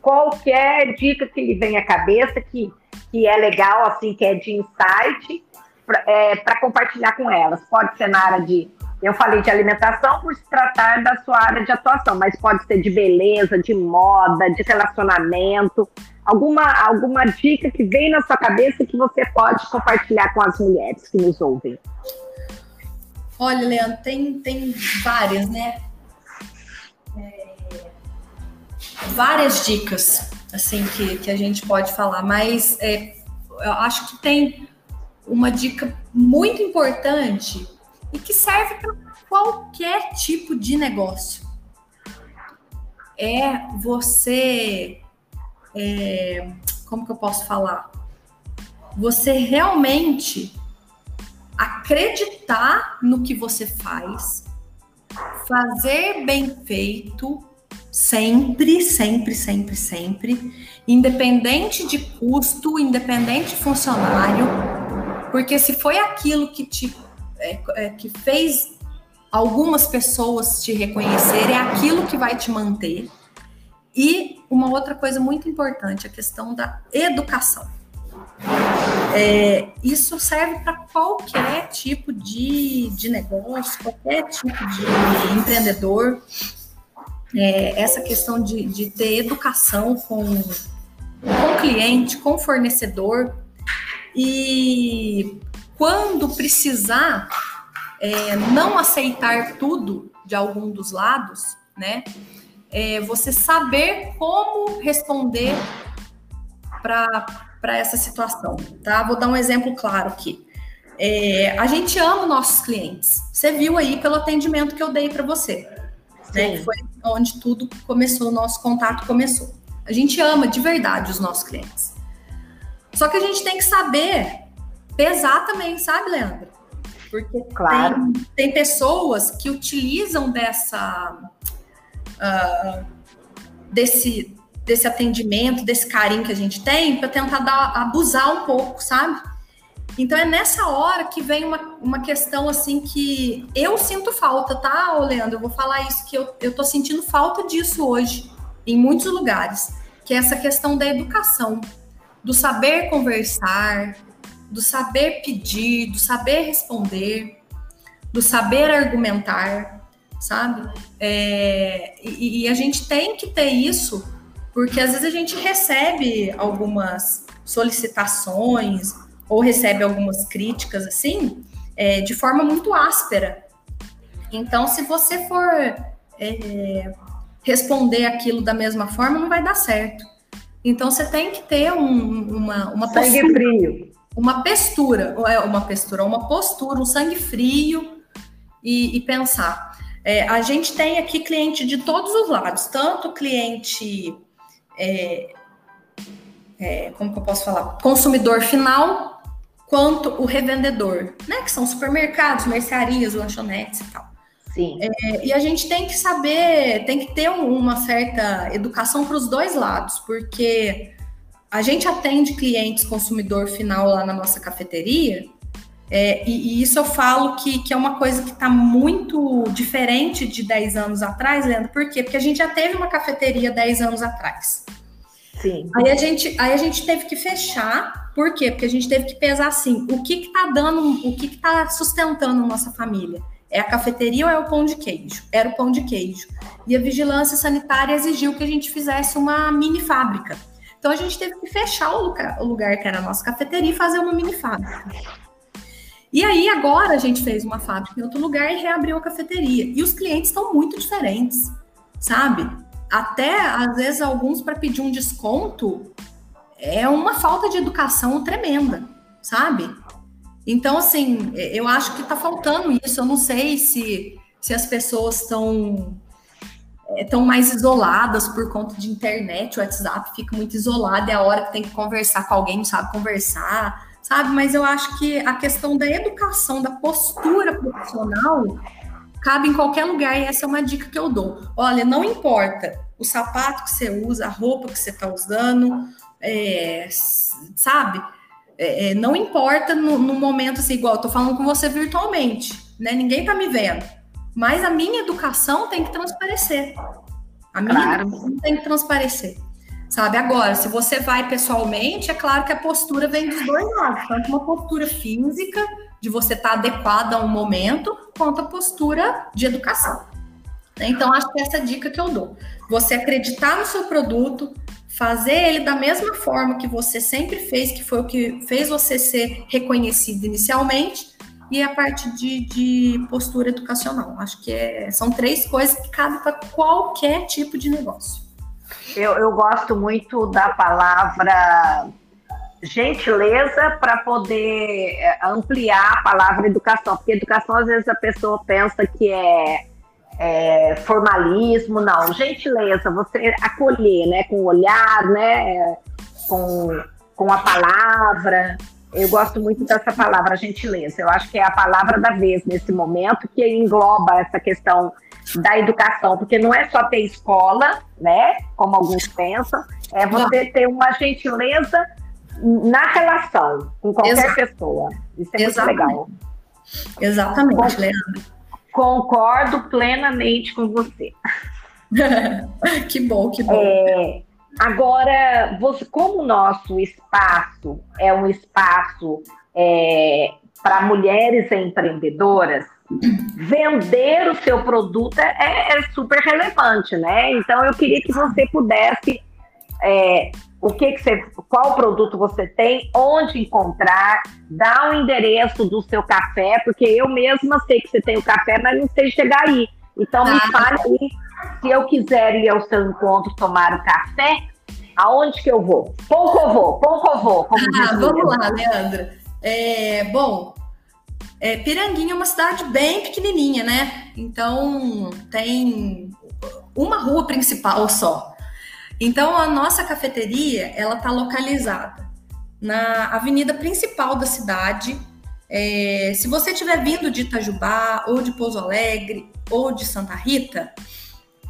Qualquer dica que lhe venha à cabeça, que, que é legal, assim, que é de insight, para é, compartilhar com elas. Pode ser na área de. Eu falei de alimentação por se tratar da sua área de atuação, mas pode ser de beleza, de moda, de relacionamento. Alguma, alguma dica que vem na sua cabeça que você pode compartilhar com as mulheres que nos ouvem? Olha, Leandro, tem, tem várias, né? É, várias dicas, assim, que, que a gente pode falar, mas é, eu acho que tem uma dica muito importante e que serve para qualquer tipo de negócio. É você. É, como que eu posso falar? Você realmente acreditar no que você faz, fazer bem feito, sempre, sempre, sempre, sempre, independente de custo, independente de funcionário, porque se foi aquilo que te é, é, que fez algumas pessoas te reconhecer, é aquilo que vai te manter. E uma outra coisa muito importante, a questão da educação. É, isso serve para qualquer tipo de, de negócio, qualquer tipo de empreendedor. É, essa questão de, de ter educação com, com cliente, com fornecedor. E quando precisar é, não aceitar tudo de algum dos lados, né? É, você saber como responder para essa situação, tá? Vou dar um exemplo claro aqui. É, a gente ama nossos clientes. Você viu aí pelo atendimento que eu dei para você, né? Que foi onde tudo começou, o nosso contato começou. A gente ama de verdade os nossos clientes. Só que a gente tem que saber pesar também, sabe, Leandro? Porque claro. tem, tem pessoas que utilizam dessa uh, desse desse atendimento, desse carinho que a gente tem, para tentar dar, abusar um pouco, sabe? Então é nessa hora que vem uma, uma questão assim que eu sinto falta, tá, ô Leandro? Eu vou falar isso, que eu, eu tô sentindo falta disso hoje, em muitos lugares, que é essa questão da educação, do saber conversar, do saber pedir, do saber responder, do saber argumentar, sabe? É, e, e a gente tem que ter isso porque às vezes a gente recebe algumas solicitações ou recebe algumas críticas assim é, de forma muito áspera. Então, se você for é, responder aquilo da mesma forma, não vai dar certo. Então, você tem que ter um, uma, uma sangue frio. Uma postura, é, uma postura, uma postura, um sangue frio e, e pensar. É, a gente tem aqui cliente de todos os lados, tanto cliente é, é, como que eu posso falar? Consumidor final quanto o revendedor, né? Que são supermercados, mercearias, lanchonetes e tal. Sim. É, e a gente tem que saber, tem que ter uma certa educação para os dois lados, porque a gente atende clientes consumidor final lá na nossa cafeteria, é, e, e, isso eu falo que, que é uma coisa que está muito diferente de 10 anos atrás, Leandro. Por quê? Porque a gente já teve uma cafeteria 10 anos atrás. Sim. Aí a gente, aí a gente teve que fechar. Por quê? Porque a gente teve que pesar assim, o que está dando, o que está sustentando a nossa família? É a cafeteria ou é o pão de queijo? Era o pão de queijo. E a vigilância sanitária exigiu que a gente fizesse uma mini fábrica. Então a gente teve que fechar o lugar, o lugar que era a nossa cafeteria e fazer uma mini fábrica. E aí agora a gente fez uma fábrica em outro lugar e reabriu a cafeteria. E os clientes estão muito diferentes, sabe? Até às vezes alguns para pedir um desconto é uma falta de educação tremenda, sabe? Então, assim, eu acho que está faltando isso. Eu não sei se, se as pessoas estão estão mais isoladas por conta de internet, o WhatsApp fica muito isolado, é a hora que tem que conversar com alguém, não sabe conversar, sabe? Mas eu acho que a questão da educação, da postura profissional, cabe em qualquer lugar e essa é uma dica que eu dou. Olha, não importa o sapato que você usa, a roupa que você está usando, é, sabe? É, é, não importa no, no, momento assim, igual eu tô falando com você virtualmente, né? Ninguém tá me vendo. Mas a minha educação tem que transparecer. A minha claro. educação tem que transparecer. Sabe? Agora, se você vai pessoalmente, é claro que a postura vem dos dois lados. Tanto uma postura física, de você estar tá adequada a um momento, quanto a postura de educação. Então, acho que essa é a dica que eu dou. Você acreditar no seu produto, fazer ele da mesma forma que você sempre fez, que foi o que fez você ser reconhecido inicialmente, e a parte de, de postura educacional. Acho que é, são três coisas que cabem para qualquer tipo de negócio. Eu, eu gosto muito da palavra gentileza para poder é, ampliar a palavra educação, porque educação às vezes a pessoa pensa que é é, formalismo, não. Gentileza, você acolher, né? Com o olhar, né? Com, com a palavra. Eu gosto muito dessa palavra, gentileza. Eu acho que é a palavra da vez nesse momento que engloba essa questão da educação, porque não é só ter escola, né? Como alguns pensam, é você ter uma gentileza na relação com qualquer Exato. pessoa. Isso é Exatamente. muito legal. Exatamente, Leandro. Concordo plenamente com você. (laughs) que bom, que bom. É, agora, você, como o nosso espaço é um espaço é, para mulheres empreendedoras, vender o seu produto é, é, super relevante, né? Então, eu queria que você pudesse é, o que, que você, qual produto você tem, onde encontrar, dá o endereço do seu café, porque eu mesma sei que você tem o café, mas não sei chegar aí. Então me ah. fale aí, se eu quiser ir ao seu encontro tomar o café, aonde que eu vou? Pouco eu vou, pouco eu vou. Ah, vamos lá, Leandra. É, bom, é, Piranguinha é uma cidade bem pequenininha, né? Então tem uma rua principal só. Então a nossa cafeteria ela está localizada na avenida principal da cidade. É, se você estiver vindo de Itajubá ou de Pouso Alegre ou de Santa Rita,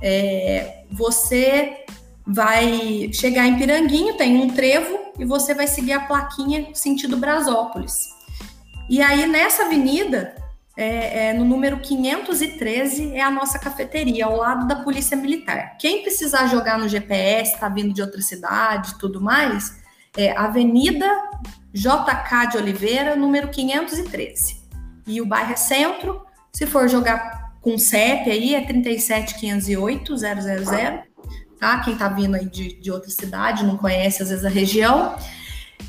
é, você vai chegar em Piranguinho, tem um trevo e você vai seguir a plaquinha sentido Brasópolis. E aí nessa avenida é, é, no número 513 é a nossa cafeteria, ao lado da Polícia Militar. Quem precisar jogar no GPS, está vindo de outra cidade tudo mais, é Avenida JK de Oliveira, número 513. E o bairro é Centro. Se for jogar com CEP aí, é 37508 000, tá? Quem está vindo aí de, de outra cidade, não conhece às vezes a região.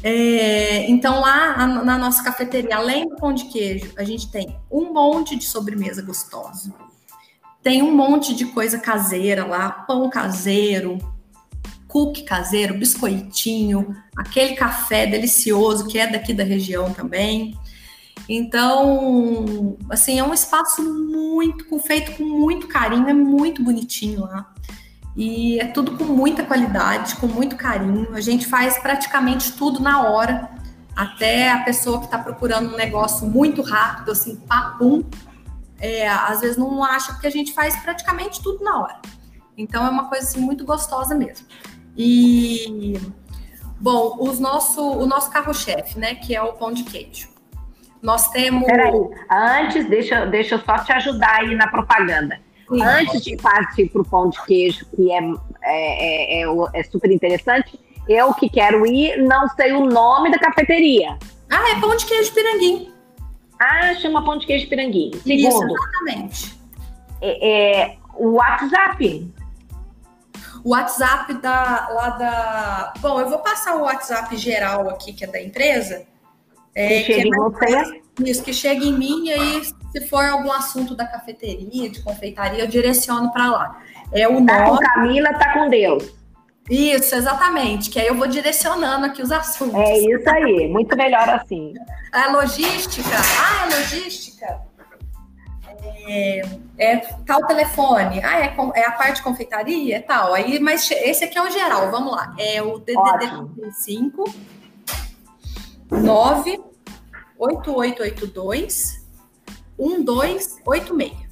É, então, lá na nossa cafeteria, além do pão de queijo, a gente tem um monte de sobremesa gostosa. Tem um monte de coisa caseira lá, pão caseiro, cookie caseiro, biscoitinho, aquele café delicioso que é daqui da região também. Então, assim, é um espaço muito feito com muito carinho, é muito bonitinho lá. E é tudo com muita qualidade, com muito carinho. A gente faz praticamente tudo na hora. Até a pessoa que está procurando um negócio muito rápido, assim, papum, é, às vezes não acha, porque a gente faz praticamente tudo na hora. Então é uma coisa assim, muito gostosa mesmo. E bom, os nosso, o nosso carro-chefe, né, que é o pão de queijo. Nós temos. Peraí, antes, deixa, deixa eu só te ajudar aí na propaganda. Sim. Antes de partir para o pão de queijo, que é, é, é, é, super interessante, eu que quero ir, não sei o nome da cafeteria. Ah, é pão de queijo piranguim. Ah, chama pão de queijo piranguinho. Segundo. Isso, exatamente. É, é, o WhatsApp. O WhatsApp da, lá da. Bom, eu vou passar o WhatsApp geral aqui, que é da empresa. É, que chega é em você. Isso, que chega em mim e aí, se for algum assunto da cafeteria, de confeitaria, eu direciono para lá. É o tá com Camila, tá com Deus. Isso, exatamente. Que aí eu vou direcionando aqui os assuntos. É isso aí, muito melhor assim. A logística. Ah, a logística. É, é tal telefone. Ah, é, é, a parte de confeitaria? É tal. Aí, mas esse aqui é o geral, vamos lá. É o DDD 5 9 8882 1286.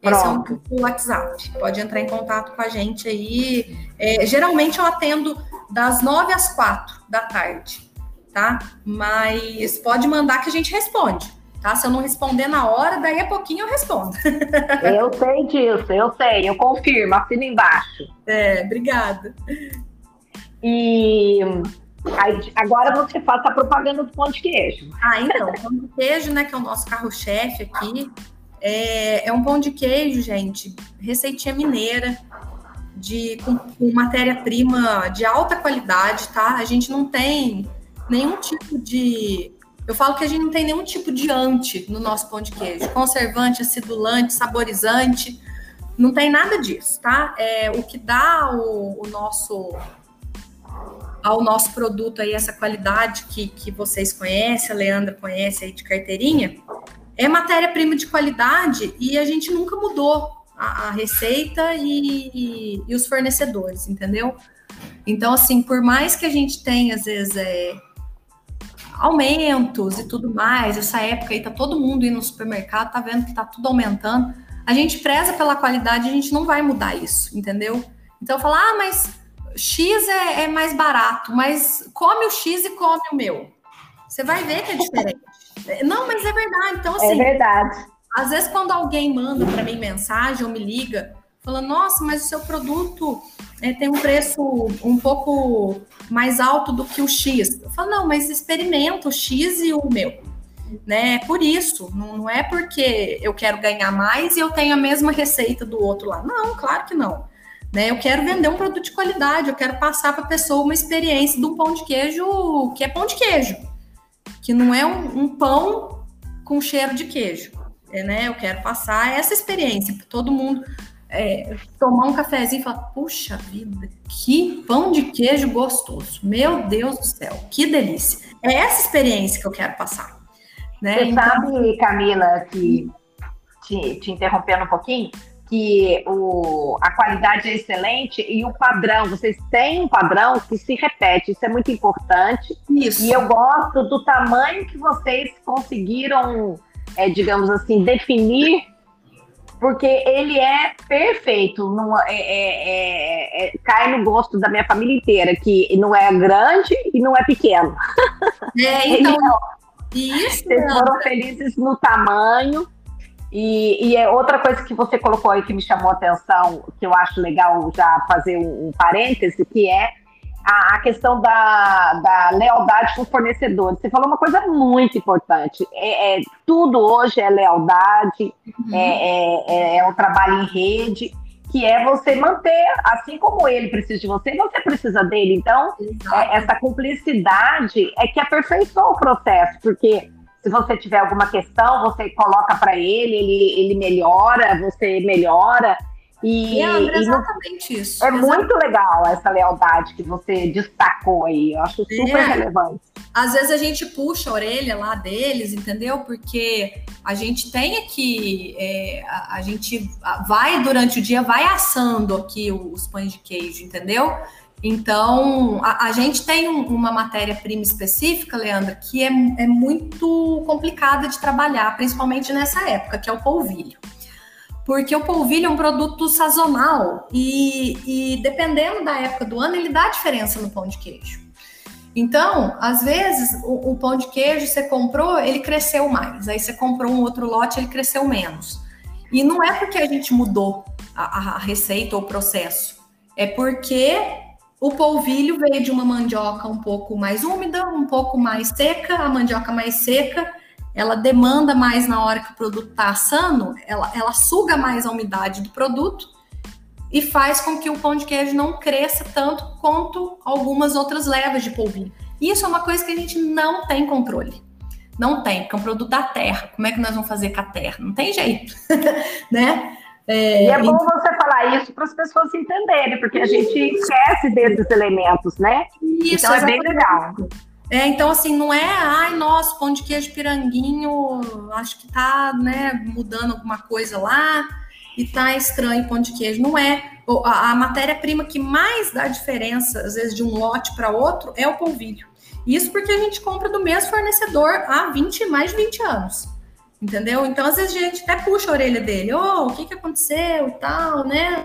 Esse é o WhatsApp. Pode entrar em contato com a gente aí. É, geralmente eu atendo das 9 às 4 da tarde, tá? Mas pode mandar que a gente responde, tá? Se eu não responder na hora, daí a pouquinho eu respondo. (laughs) eu sei disso, eu sei, eu confirmo, assina embaixo. É, obrigada. E Aí, agora você faz a propaganda do pão de queijo. Ah, então, pão de queijo, né, que é o nosso carro-chefe aqui, é, é, um pão de queijo, gente, receitinha mineira, de, com, com matéria-prima de alta qualidade, tá? A gente não tem nenhum tipo de. Eu falo que a gente não tem nenhum tipo de ante no nosso pão de queijo. Conservante, acidulante, saborizante. Não tem nada disso, tá? É, o que dá o, o nosso ao nosso produto aí, essa qualidade que, que vocês conhecem, a Leandra conhece aí de carteirinha, é matéria-prima de qualidade e a gente nunca mudou a, a receita e, e, e, os fornecedores, entendeu? Então, assim, por mais que a gente tenha, às vezes, é, aumentos e tudo mais, essa época aí tá todo mundo indo no supermercado, tá vendo que tá tudo aumentando, a gente preza pela qualidade, a gente não vai mudar isso, entendeu? Então, falar, ah, mas X é, é mais barato, mas come o X e come o meu. Você vai ver que é diferente. (laughs) Não, mas é verdade. Então, assim. É verdade. Às vezes, quando alguém manda para mim mensagem ou me liga, falando, nossa, mas o seu produto é, tem um preço um pouco mais alto do que o X. Eu falo, não, mas experimenta o X e o meu. Né? É por isso, não, não é porque eu quero ganhar mais e eu tenho a mesma receita do outro lá. Não, claro que não. Né? Eu quero vender um produto de qualidade, eu quero passar para a pessoa uma experiência de um pão de queijo que é pão de queijo que não é um, um pão com cheiro de queijo. É, né? Eu quero passar essa experiência para todo mundo é, tomar um cafezinho e falar: puxa vida, que pão de queijo gostoso! Meu Deus do céu, que delícia! É essa experiência que eu quero passar. Né? Você então... sabe, Camila, que te, te interrompendo um pouquinho, que o, a qualidade é excelente e o padrão, vocês têm um padrão que se repete, isso é muito importante. Isso. E eu gosto do tamanho que vocês conseguiram, é, digamos assim, definir, porque ele é perfeito, não, é, é, é, é cai no gosto da minha família inteira, que não é grande e não é pequeno. É, (laughs) então. Isso, Vocês foram felizes no tamanho e, e, é outra coisa que você colocou aí que me chamou a atenção, que eu acho legal já fazer um, um parêntese, que é a, a, questão da, da lealdade com o fornecedor. Você falou uma coisa muito importante. É, é tudo hoje é lealdade, uhum. é, é, é um trabalho em rede, que é você manter, assim como ele precisa de você, você precisa dele. Então, é, essa cumplicidade é que aperfeiçoa o processo, porque se você tiver alguma questão, você coloca para ele, ele, ele melhora, você melhora. E, é, e exatamente no, isso. É exatamente. muito legal essa lealdade que você destacou aí. Eu acho super é. relevante. Às vezes a gente puxa a orelha lá deles, entendeu? Porque a gente tem aqui, é, a, a, gente vai durante o dia, vai assando aqui os pães de queijo, entendeu? Então, a, a gente tem um, uma matéria-prima específica, Leandra, que é, é muito complicada de trabalhar, principalmente nessa época, que é o polvilho. Porque o polvilho é um produto sazonal e, e dependendo da época do ano, ele dá diferença no pão de queijo. Então, às vezes, o, o, pão de queijo você comprou, ele cresceu mais. Aí você comprou um outro lote, ele cresceu menos. E não é porque a gente mudou a, a receita ou o processo. É porque o polvilho veio de uma mandioca um pouco mais úmida, um pouco mais seca. A mandioca mais seca, ela demanda mais na hora que o produto está assando, ela, ela suga mais a umidade do produto e faz com que o pão de queijo não cresça tanto quanto algumas outras levas de polvilho. Isso é uma coisa que a gente não tem controle. Não tem, porque é um produto da terra. Como é que nós vamos fazer com a terra? Não tem jeito, (laughs) né? É, e é bom você falar isso para as pessoas entenderem, porque a gente esquece desses elementos, né? Isso, então é bem legal. É, então, assim, não é, ai, nossa, pão de queijo piranguinho, acho que tá, né, mudando alguma coisa lá e tá estranho pão de queijo. Não é. A, a matéria-prima que mais dá diferença, às vezes, de um lote para outro é o polvilho. Isso porque a gente compra do mesmo fornecedor há 20, mais de 20 anos. Entendeu? Então, às vezes, a gente até puxa a orelha dele. Ô, oh, o que, que aconteceu e tal, né?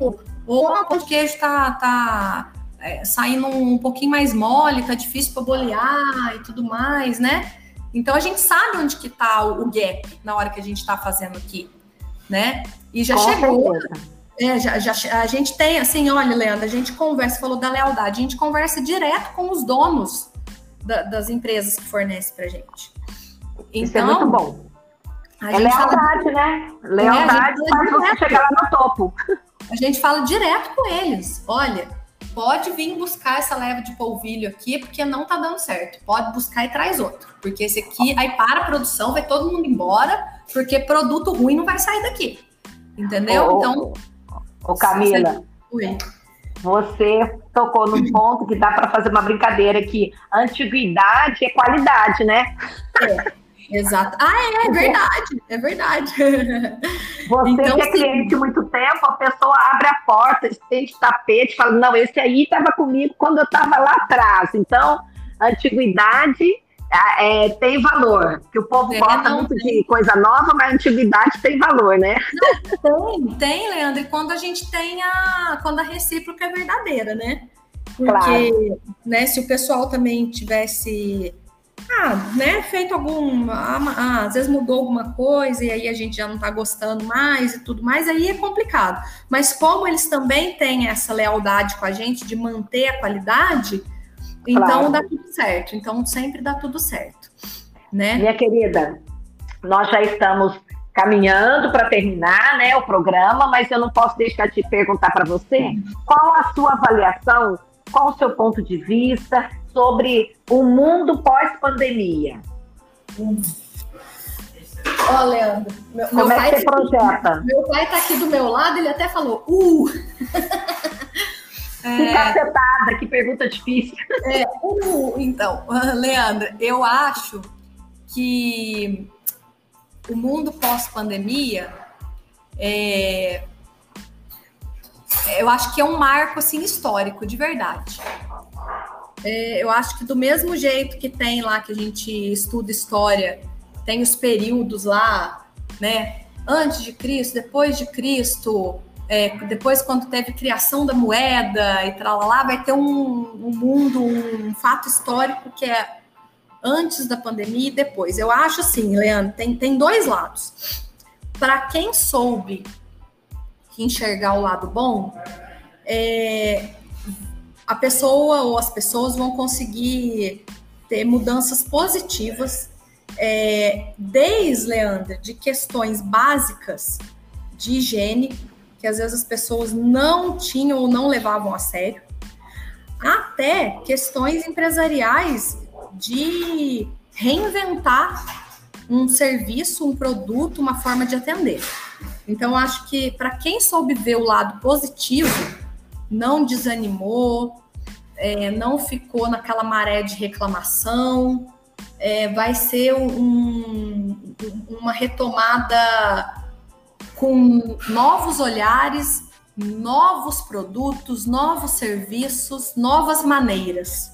Ou o pão de queijo tá, tá é, saindo um pouquinho mais mole, tá difícil para bolear e tudo mais, né? Então a gente sabe onde que tá o, gap na hora que a gente está fazendo aqui, né? E já Com chegou. É, já, já, a gente tem, assim, olha, Leandro, a gente conversa, falou da lealdade, a gente conversa direto com os donos da, das empresas que fornecem pra gente. Então, Isso é muito então, bom. É lealdade, fala... né? Lealdade é, faz você chegar lá no topo. A gente fala direto com eles. Olha, pode vir buscar essa leva de polvilho aqui, porque não tá dando certo. Pode buscar e traz outro. Porque esse aqui, aí para a produção, vai todo mundo embora, porque produto ruim não vai sair daqui. Entendeu? Ô, então. Ô, Camila. Você, você tocou num ponto que dá para fazer uma brincadeira que antiguidade é qualidade, né? É. Exato. Ah, é, é verdade, é verdade. Você então, que é cliente muito tempo, a pessoa abre a porta, estende tapete, fala, não, esse aí estava comigo quando eu estava lá atrás. Então, antiguidade é, tem valor, que o povo é, gosta muito tem. de coisa nova, mas a antiguidade tem valor, né? Não, tem, tem, Leandro, e quando a gente tem a, quando a recíproca é verdadeira, né? Porque, claro. né, se o pessoal também tivesse ah, né, feito algum. Ah, ah, às vezes mudou alguma coisa e aí a gente já não tá gostando mais e tudo mais, aí é complicado. Mas como eles também têm essa lealdade com a gente de manter a qualidade, então claro. dá tudo certo. Então sempre dá tudo certo. Né? Minha querida, nós já estamos caminhando para terminar né, o programa, mas eu não posso deixar de perguntar para você qual a sua avaliação, qual o seu ponto de vista sobre o mundo pós-pandemia. Ó, oh, Leandro, meu, Como meu é que você tá projeta? Aqui, meu pai está aqui do meu lado, ele até falou, uh! (laughs) Que é, cacetada, que pergunta difícil. É, então, (laughs) Leandro, eu acho que o mundo pós-pandemia é, eu acho que é um marco assim histórico, de verdade. É, eu acho que do mesmo jeito que tem lá que a gente estuda história, tem os períodos lá, né? Antes de Cristo, depois de Cristo, é, depois quando teve criação da moeda e tal lá, vai ter um, um mundo, um fato histórico que é antes da pandemia e depois. Eu acho assim, Leandro, tem, tem dois lados. Para quem soube enxergar o lado bom, é, a pessoa ou as pessoas vão conseguir ter mudanças positivas, é, desde, Leandra, de questões básicas de higiene, que às vezes as pessoas não tinham ou não levavam a sério, até questões empresariais de reinventar um serviço, um produto, uma forma de atender. Então, acho que para quem soube ver o lado positivo, não desanimou, é, não ficou naquela maré de reclamação, é, vai ser um, uma retomada com novos olhares, novos produtos, novos serviços, novas maneiras.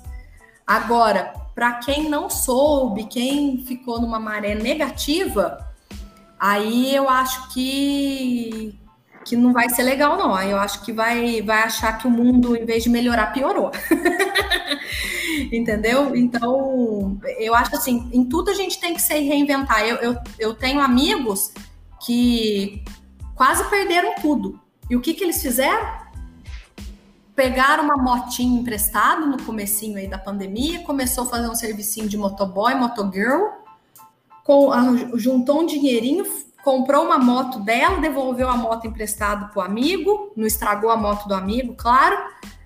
Agora, para quem não soube, quem ficou numa maré negativa, aí eu acho que que não vai ser legal, não. Eu acho que vai, vai achar que o mundo, em vez de melhorar, piorou. (laughs) Entendeu? Então, eu acho assim, em tudo a gente tem que se reinventar. Eu, eu, eu tenho amigos que quase perderam tudo. E o que, que eles fizeram? pegaram uma motinha emprestada no comecinho aí da pandemia, começou a fazer um servicinho de motoboy, motogirl, com, juntou um dinheirinho, comprou uma moto dela, devolveu a moto emprestada para o amigo, não estragou a moto do amigo, claro.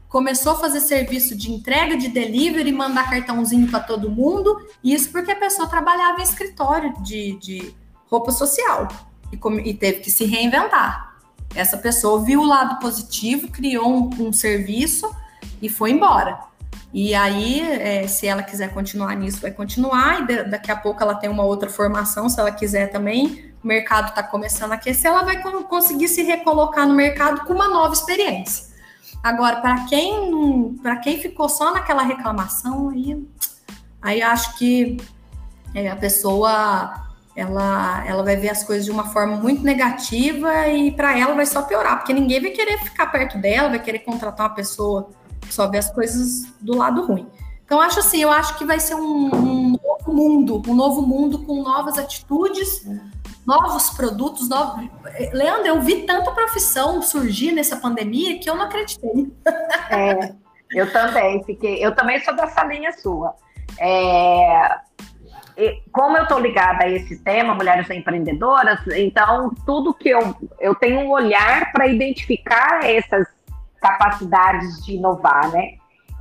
Começou a fazer serviço de entrega, de delivery, mandar cartãozinho para todo mundo. Isso porque a pessoa trabalhava em escritório de, de roupa social e, e teve que se reinventar. Essa pessoa viu o lado positivo, criou um, um serviço e foi embora. E aí, é, se ela quiser continuar nisso, vai continuar, e de, daqui a pouco ela tem uma outra formação, se ela quiser também, o mercado está começando a aquecer, ela vai conseguir se recolocar no mercado com uma nova experiência. Agora, para quem para quem ficou só naquela reclamação, aí, aí acho que é, a pessoa ela, ela vai ver as coisas de uma forma muito negativa e para ela vai só piorar, porque ninguém vai querer ficar perto dela, vai querer contratar uma pessoa que só vê as coisas do lado ruim. Então, acho assim, eu acho que vai ser um, um novo mundo, um novo mundo com novas atitudes, novos produtos, novos... Leandro, eu vi tanta profissão surgir nessa pandemia que eu não acreditei. É, eu também fiquei, eu também sou dessa linha sua. É, como eu estou ligada a esse tema, mulheres empreendedoras, então tudo que eu, eu tenho um olhar para identificar essas capacidades de inovar, né?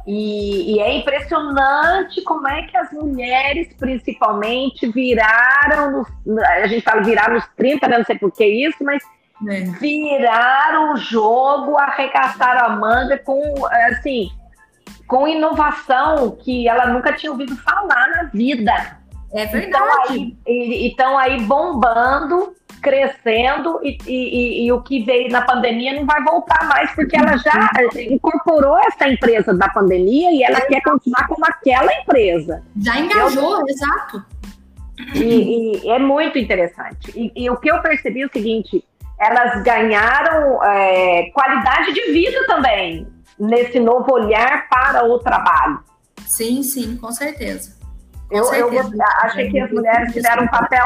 E, e, é impressionante como é que as mulheres, principalmente, viraram, nos, a gente fala virar nos 30, né? não sei por que isso, mas é. viraram o jogo, arregaçaram a manga com, assim, com inovação que ela nunca tinha ouvido falar na vida. É verdade. Estão aí, aí, bombando, crescendo, e, e, e, o que veio na pandemia não vai voltar mais, porque ela já incorporou essa empresa da pandemia e ela é. quer continuar como aquela empresa. Já engajou, eu, exato. E, e, é muito interessante. E, e, o que eu percebi é o seguinte: elas ganharam é, qualidade de vida também nesse novo olhar para o trabalho. Sim, sim, com certeza. Eu, eu achei que as mulheres tiveram um papel,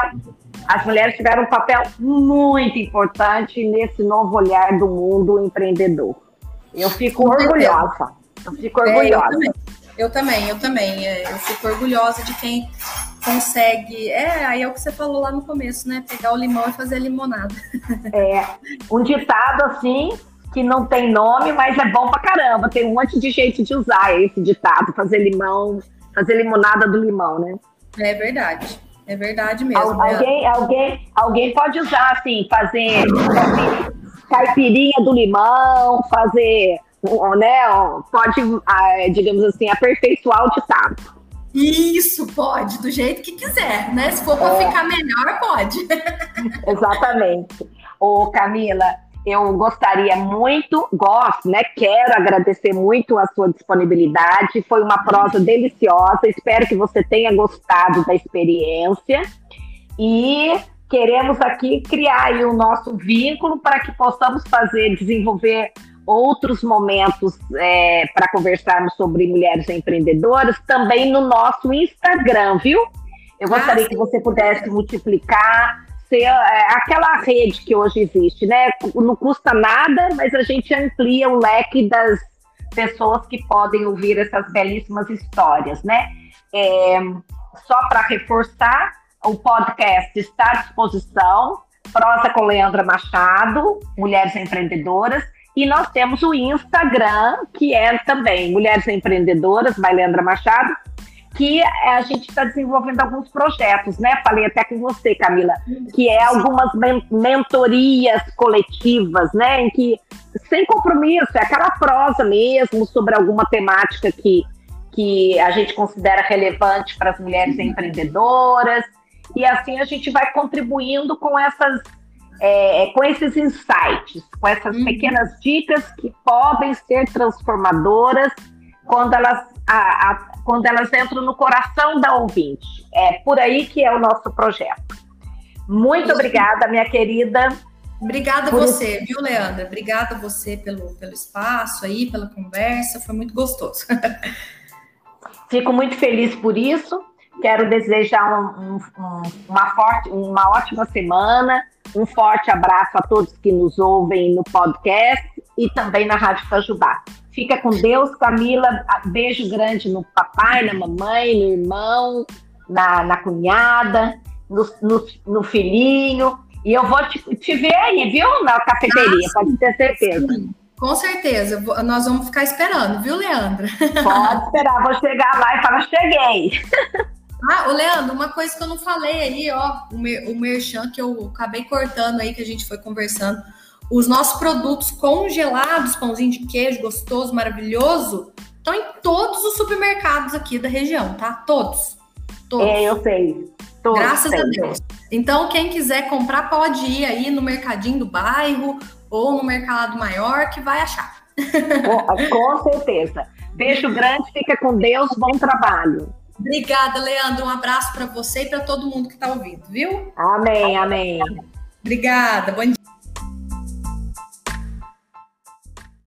as mulheres tiveram um papel muito importante nesse novo olhar do mundo empreendedor. Eu fico orgulhosa. Eu fico orgulhosa. É, eu, também, eu também, eu também. É, eu fico orgulhosa de quem consegue. É, aí é o que você falou lá no começo, né? Pegar o limão e fazer a limonada. (laughs) É, um ditado assim que não tem nome, mas é bom pra caramba. Tem um monte de jeito de usar esse ditado, fazer limão fazer limonada do limão, né? É verdade. É verdade mesmo. Al né? alguém, alguém, alguém pode usar assim, fazer caipirinha do limão, fazer, né? Pode, ah, digamos assim, aperfeiçoar o ditado. Isso, pode, do jeito que quiser, né? Se for para é. ficar melhor, pode. (laughs) Exatamente. Ô, Camila, eu gostaria muito, gosto, né? Quero agradecer muito a sua disponibilidade. Foi uma prosa deliciosa. Espero que você tenha gostado da experiência. E queremos aqui criar o nosso vínculo para que possamos fazer, desenvolver outros momentos é, para conversarmos sobre mulheres empreendedoras também no nosso Instagram, viu? Eu gostaria ah, que você pudesse multiplicar ser é, aquela rede que hoje existe, né? Não custa nada, mas a gente amplia o leque das pessoas que podem ouvir essas belíssimas histórias, né? É, só para reforçar, o podcast está à disposição, Prosa com Leandra Machado, Mulheres Empreendedoras, e nós temos o Instagram, que é também Mulheres Empreendedoras, by Leandra Machado, que a gente está desenvolvendo alguns projetos, né? Falei até com você, Camila, que é algumas mentorias coletivas, né? Em que, sem compromisso, é aquela prosa mesmo sobre alguma temática que, que a gente considera relevante para as mulheres empreendedoras. E assim a gente vai contribuindo com essas. É, com esses insights, com essas uhum. pequenas dicas que podem ser transformadoras quando elas, a, a, quando elas entram no coração da ouvinte. É por aí que é o nosso projeto. Muito obrigada, minha querida. Obrigada a você, viu, Leandra? Obrigada a você pelo, pelo espaço aí, pela conversa, foi muito gostoso. (laughs) Fico muito feliz por isso. Quero desejar um, um, uma, forte, uma ótima semana, um forte abraço a todos que nos ouvem no podcast e também na Rádio Fajubá. Fica com Deus, Camila. Beijo grande no papai, na mamãe, no irmão, na, na cunhada, no, no, no filhinho. E eu vou te, te, ver aí, viu? Na cafeteria, ah, pode ter certeza. Sim. Com certeza. Nós vamos ficar esperando, viu, Leandra? Pode esperar. Vou chegar lá e falar, cheguei. Ah, o Leandro, uma coisa que eu não falei aí, ó, o, mer o merchan que eu acabei cortando aí, que a gente foi conversando. Os nossos produtos congelados, pãozinho de queijo gostoso, maravilhoso, estão em todos os supermercados aqui da região, tá? Todos. Todos. É, eu sei. Todos Graças sei. a Deus. Então, quem quiser comprar, pode ir aí no mercadinho do bairro ou no mercado maior que vai achar. (laughs) Com, com certeza. Beijo grande, fica com Deus, bom trabalho. Obrigada, Leandro. Um abraço para você e para todo mundo que está ouvindo, viu? Amém, amém. Obrigada. Bom dia.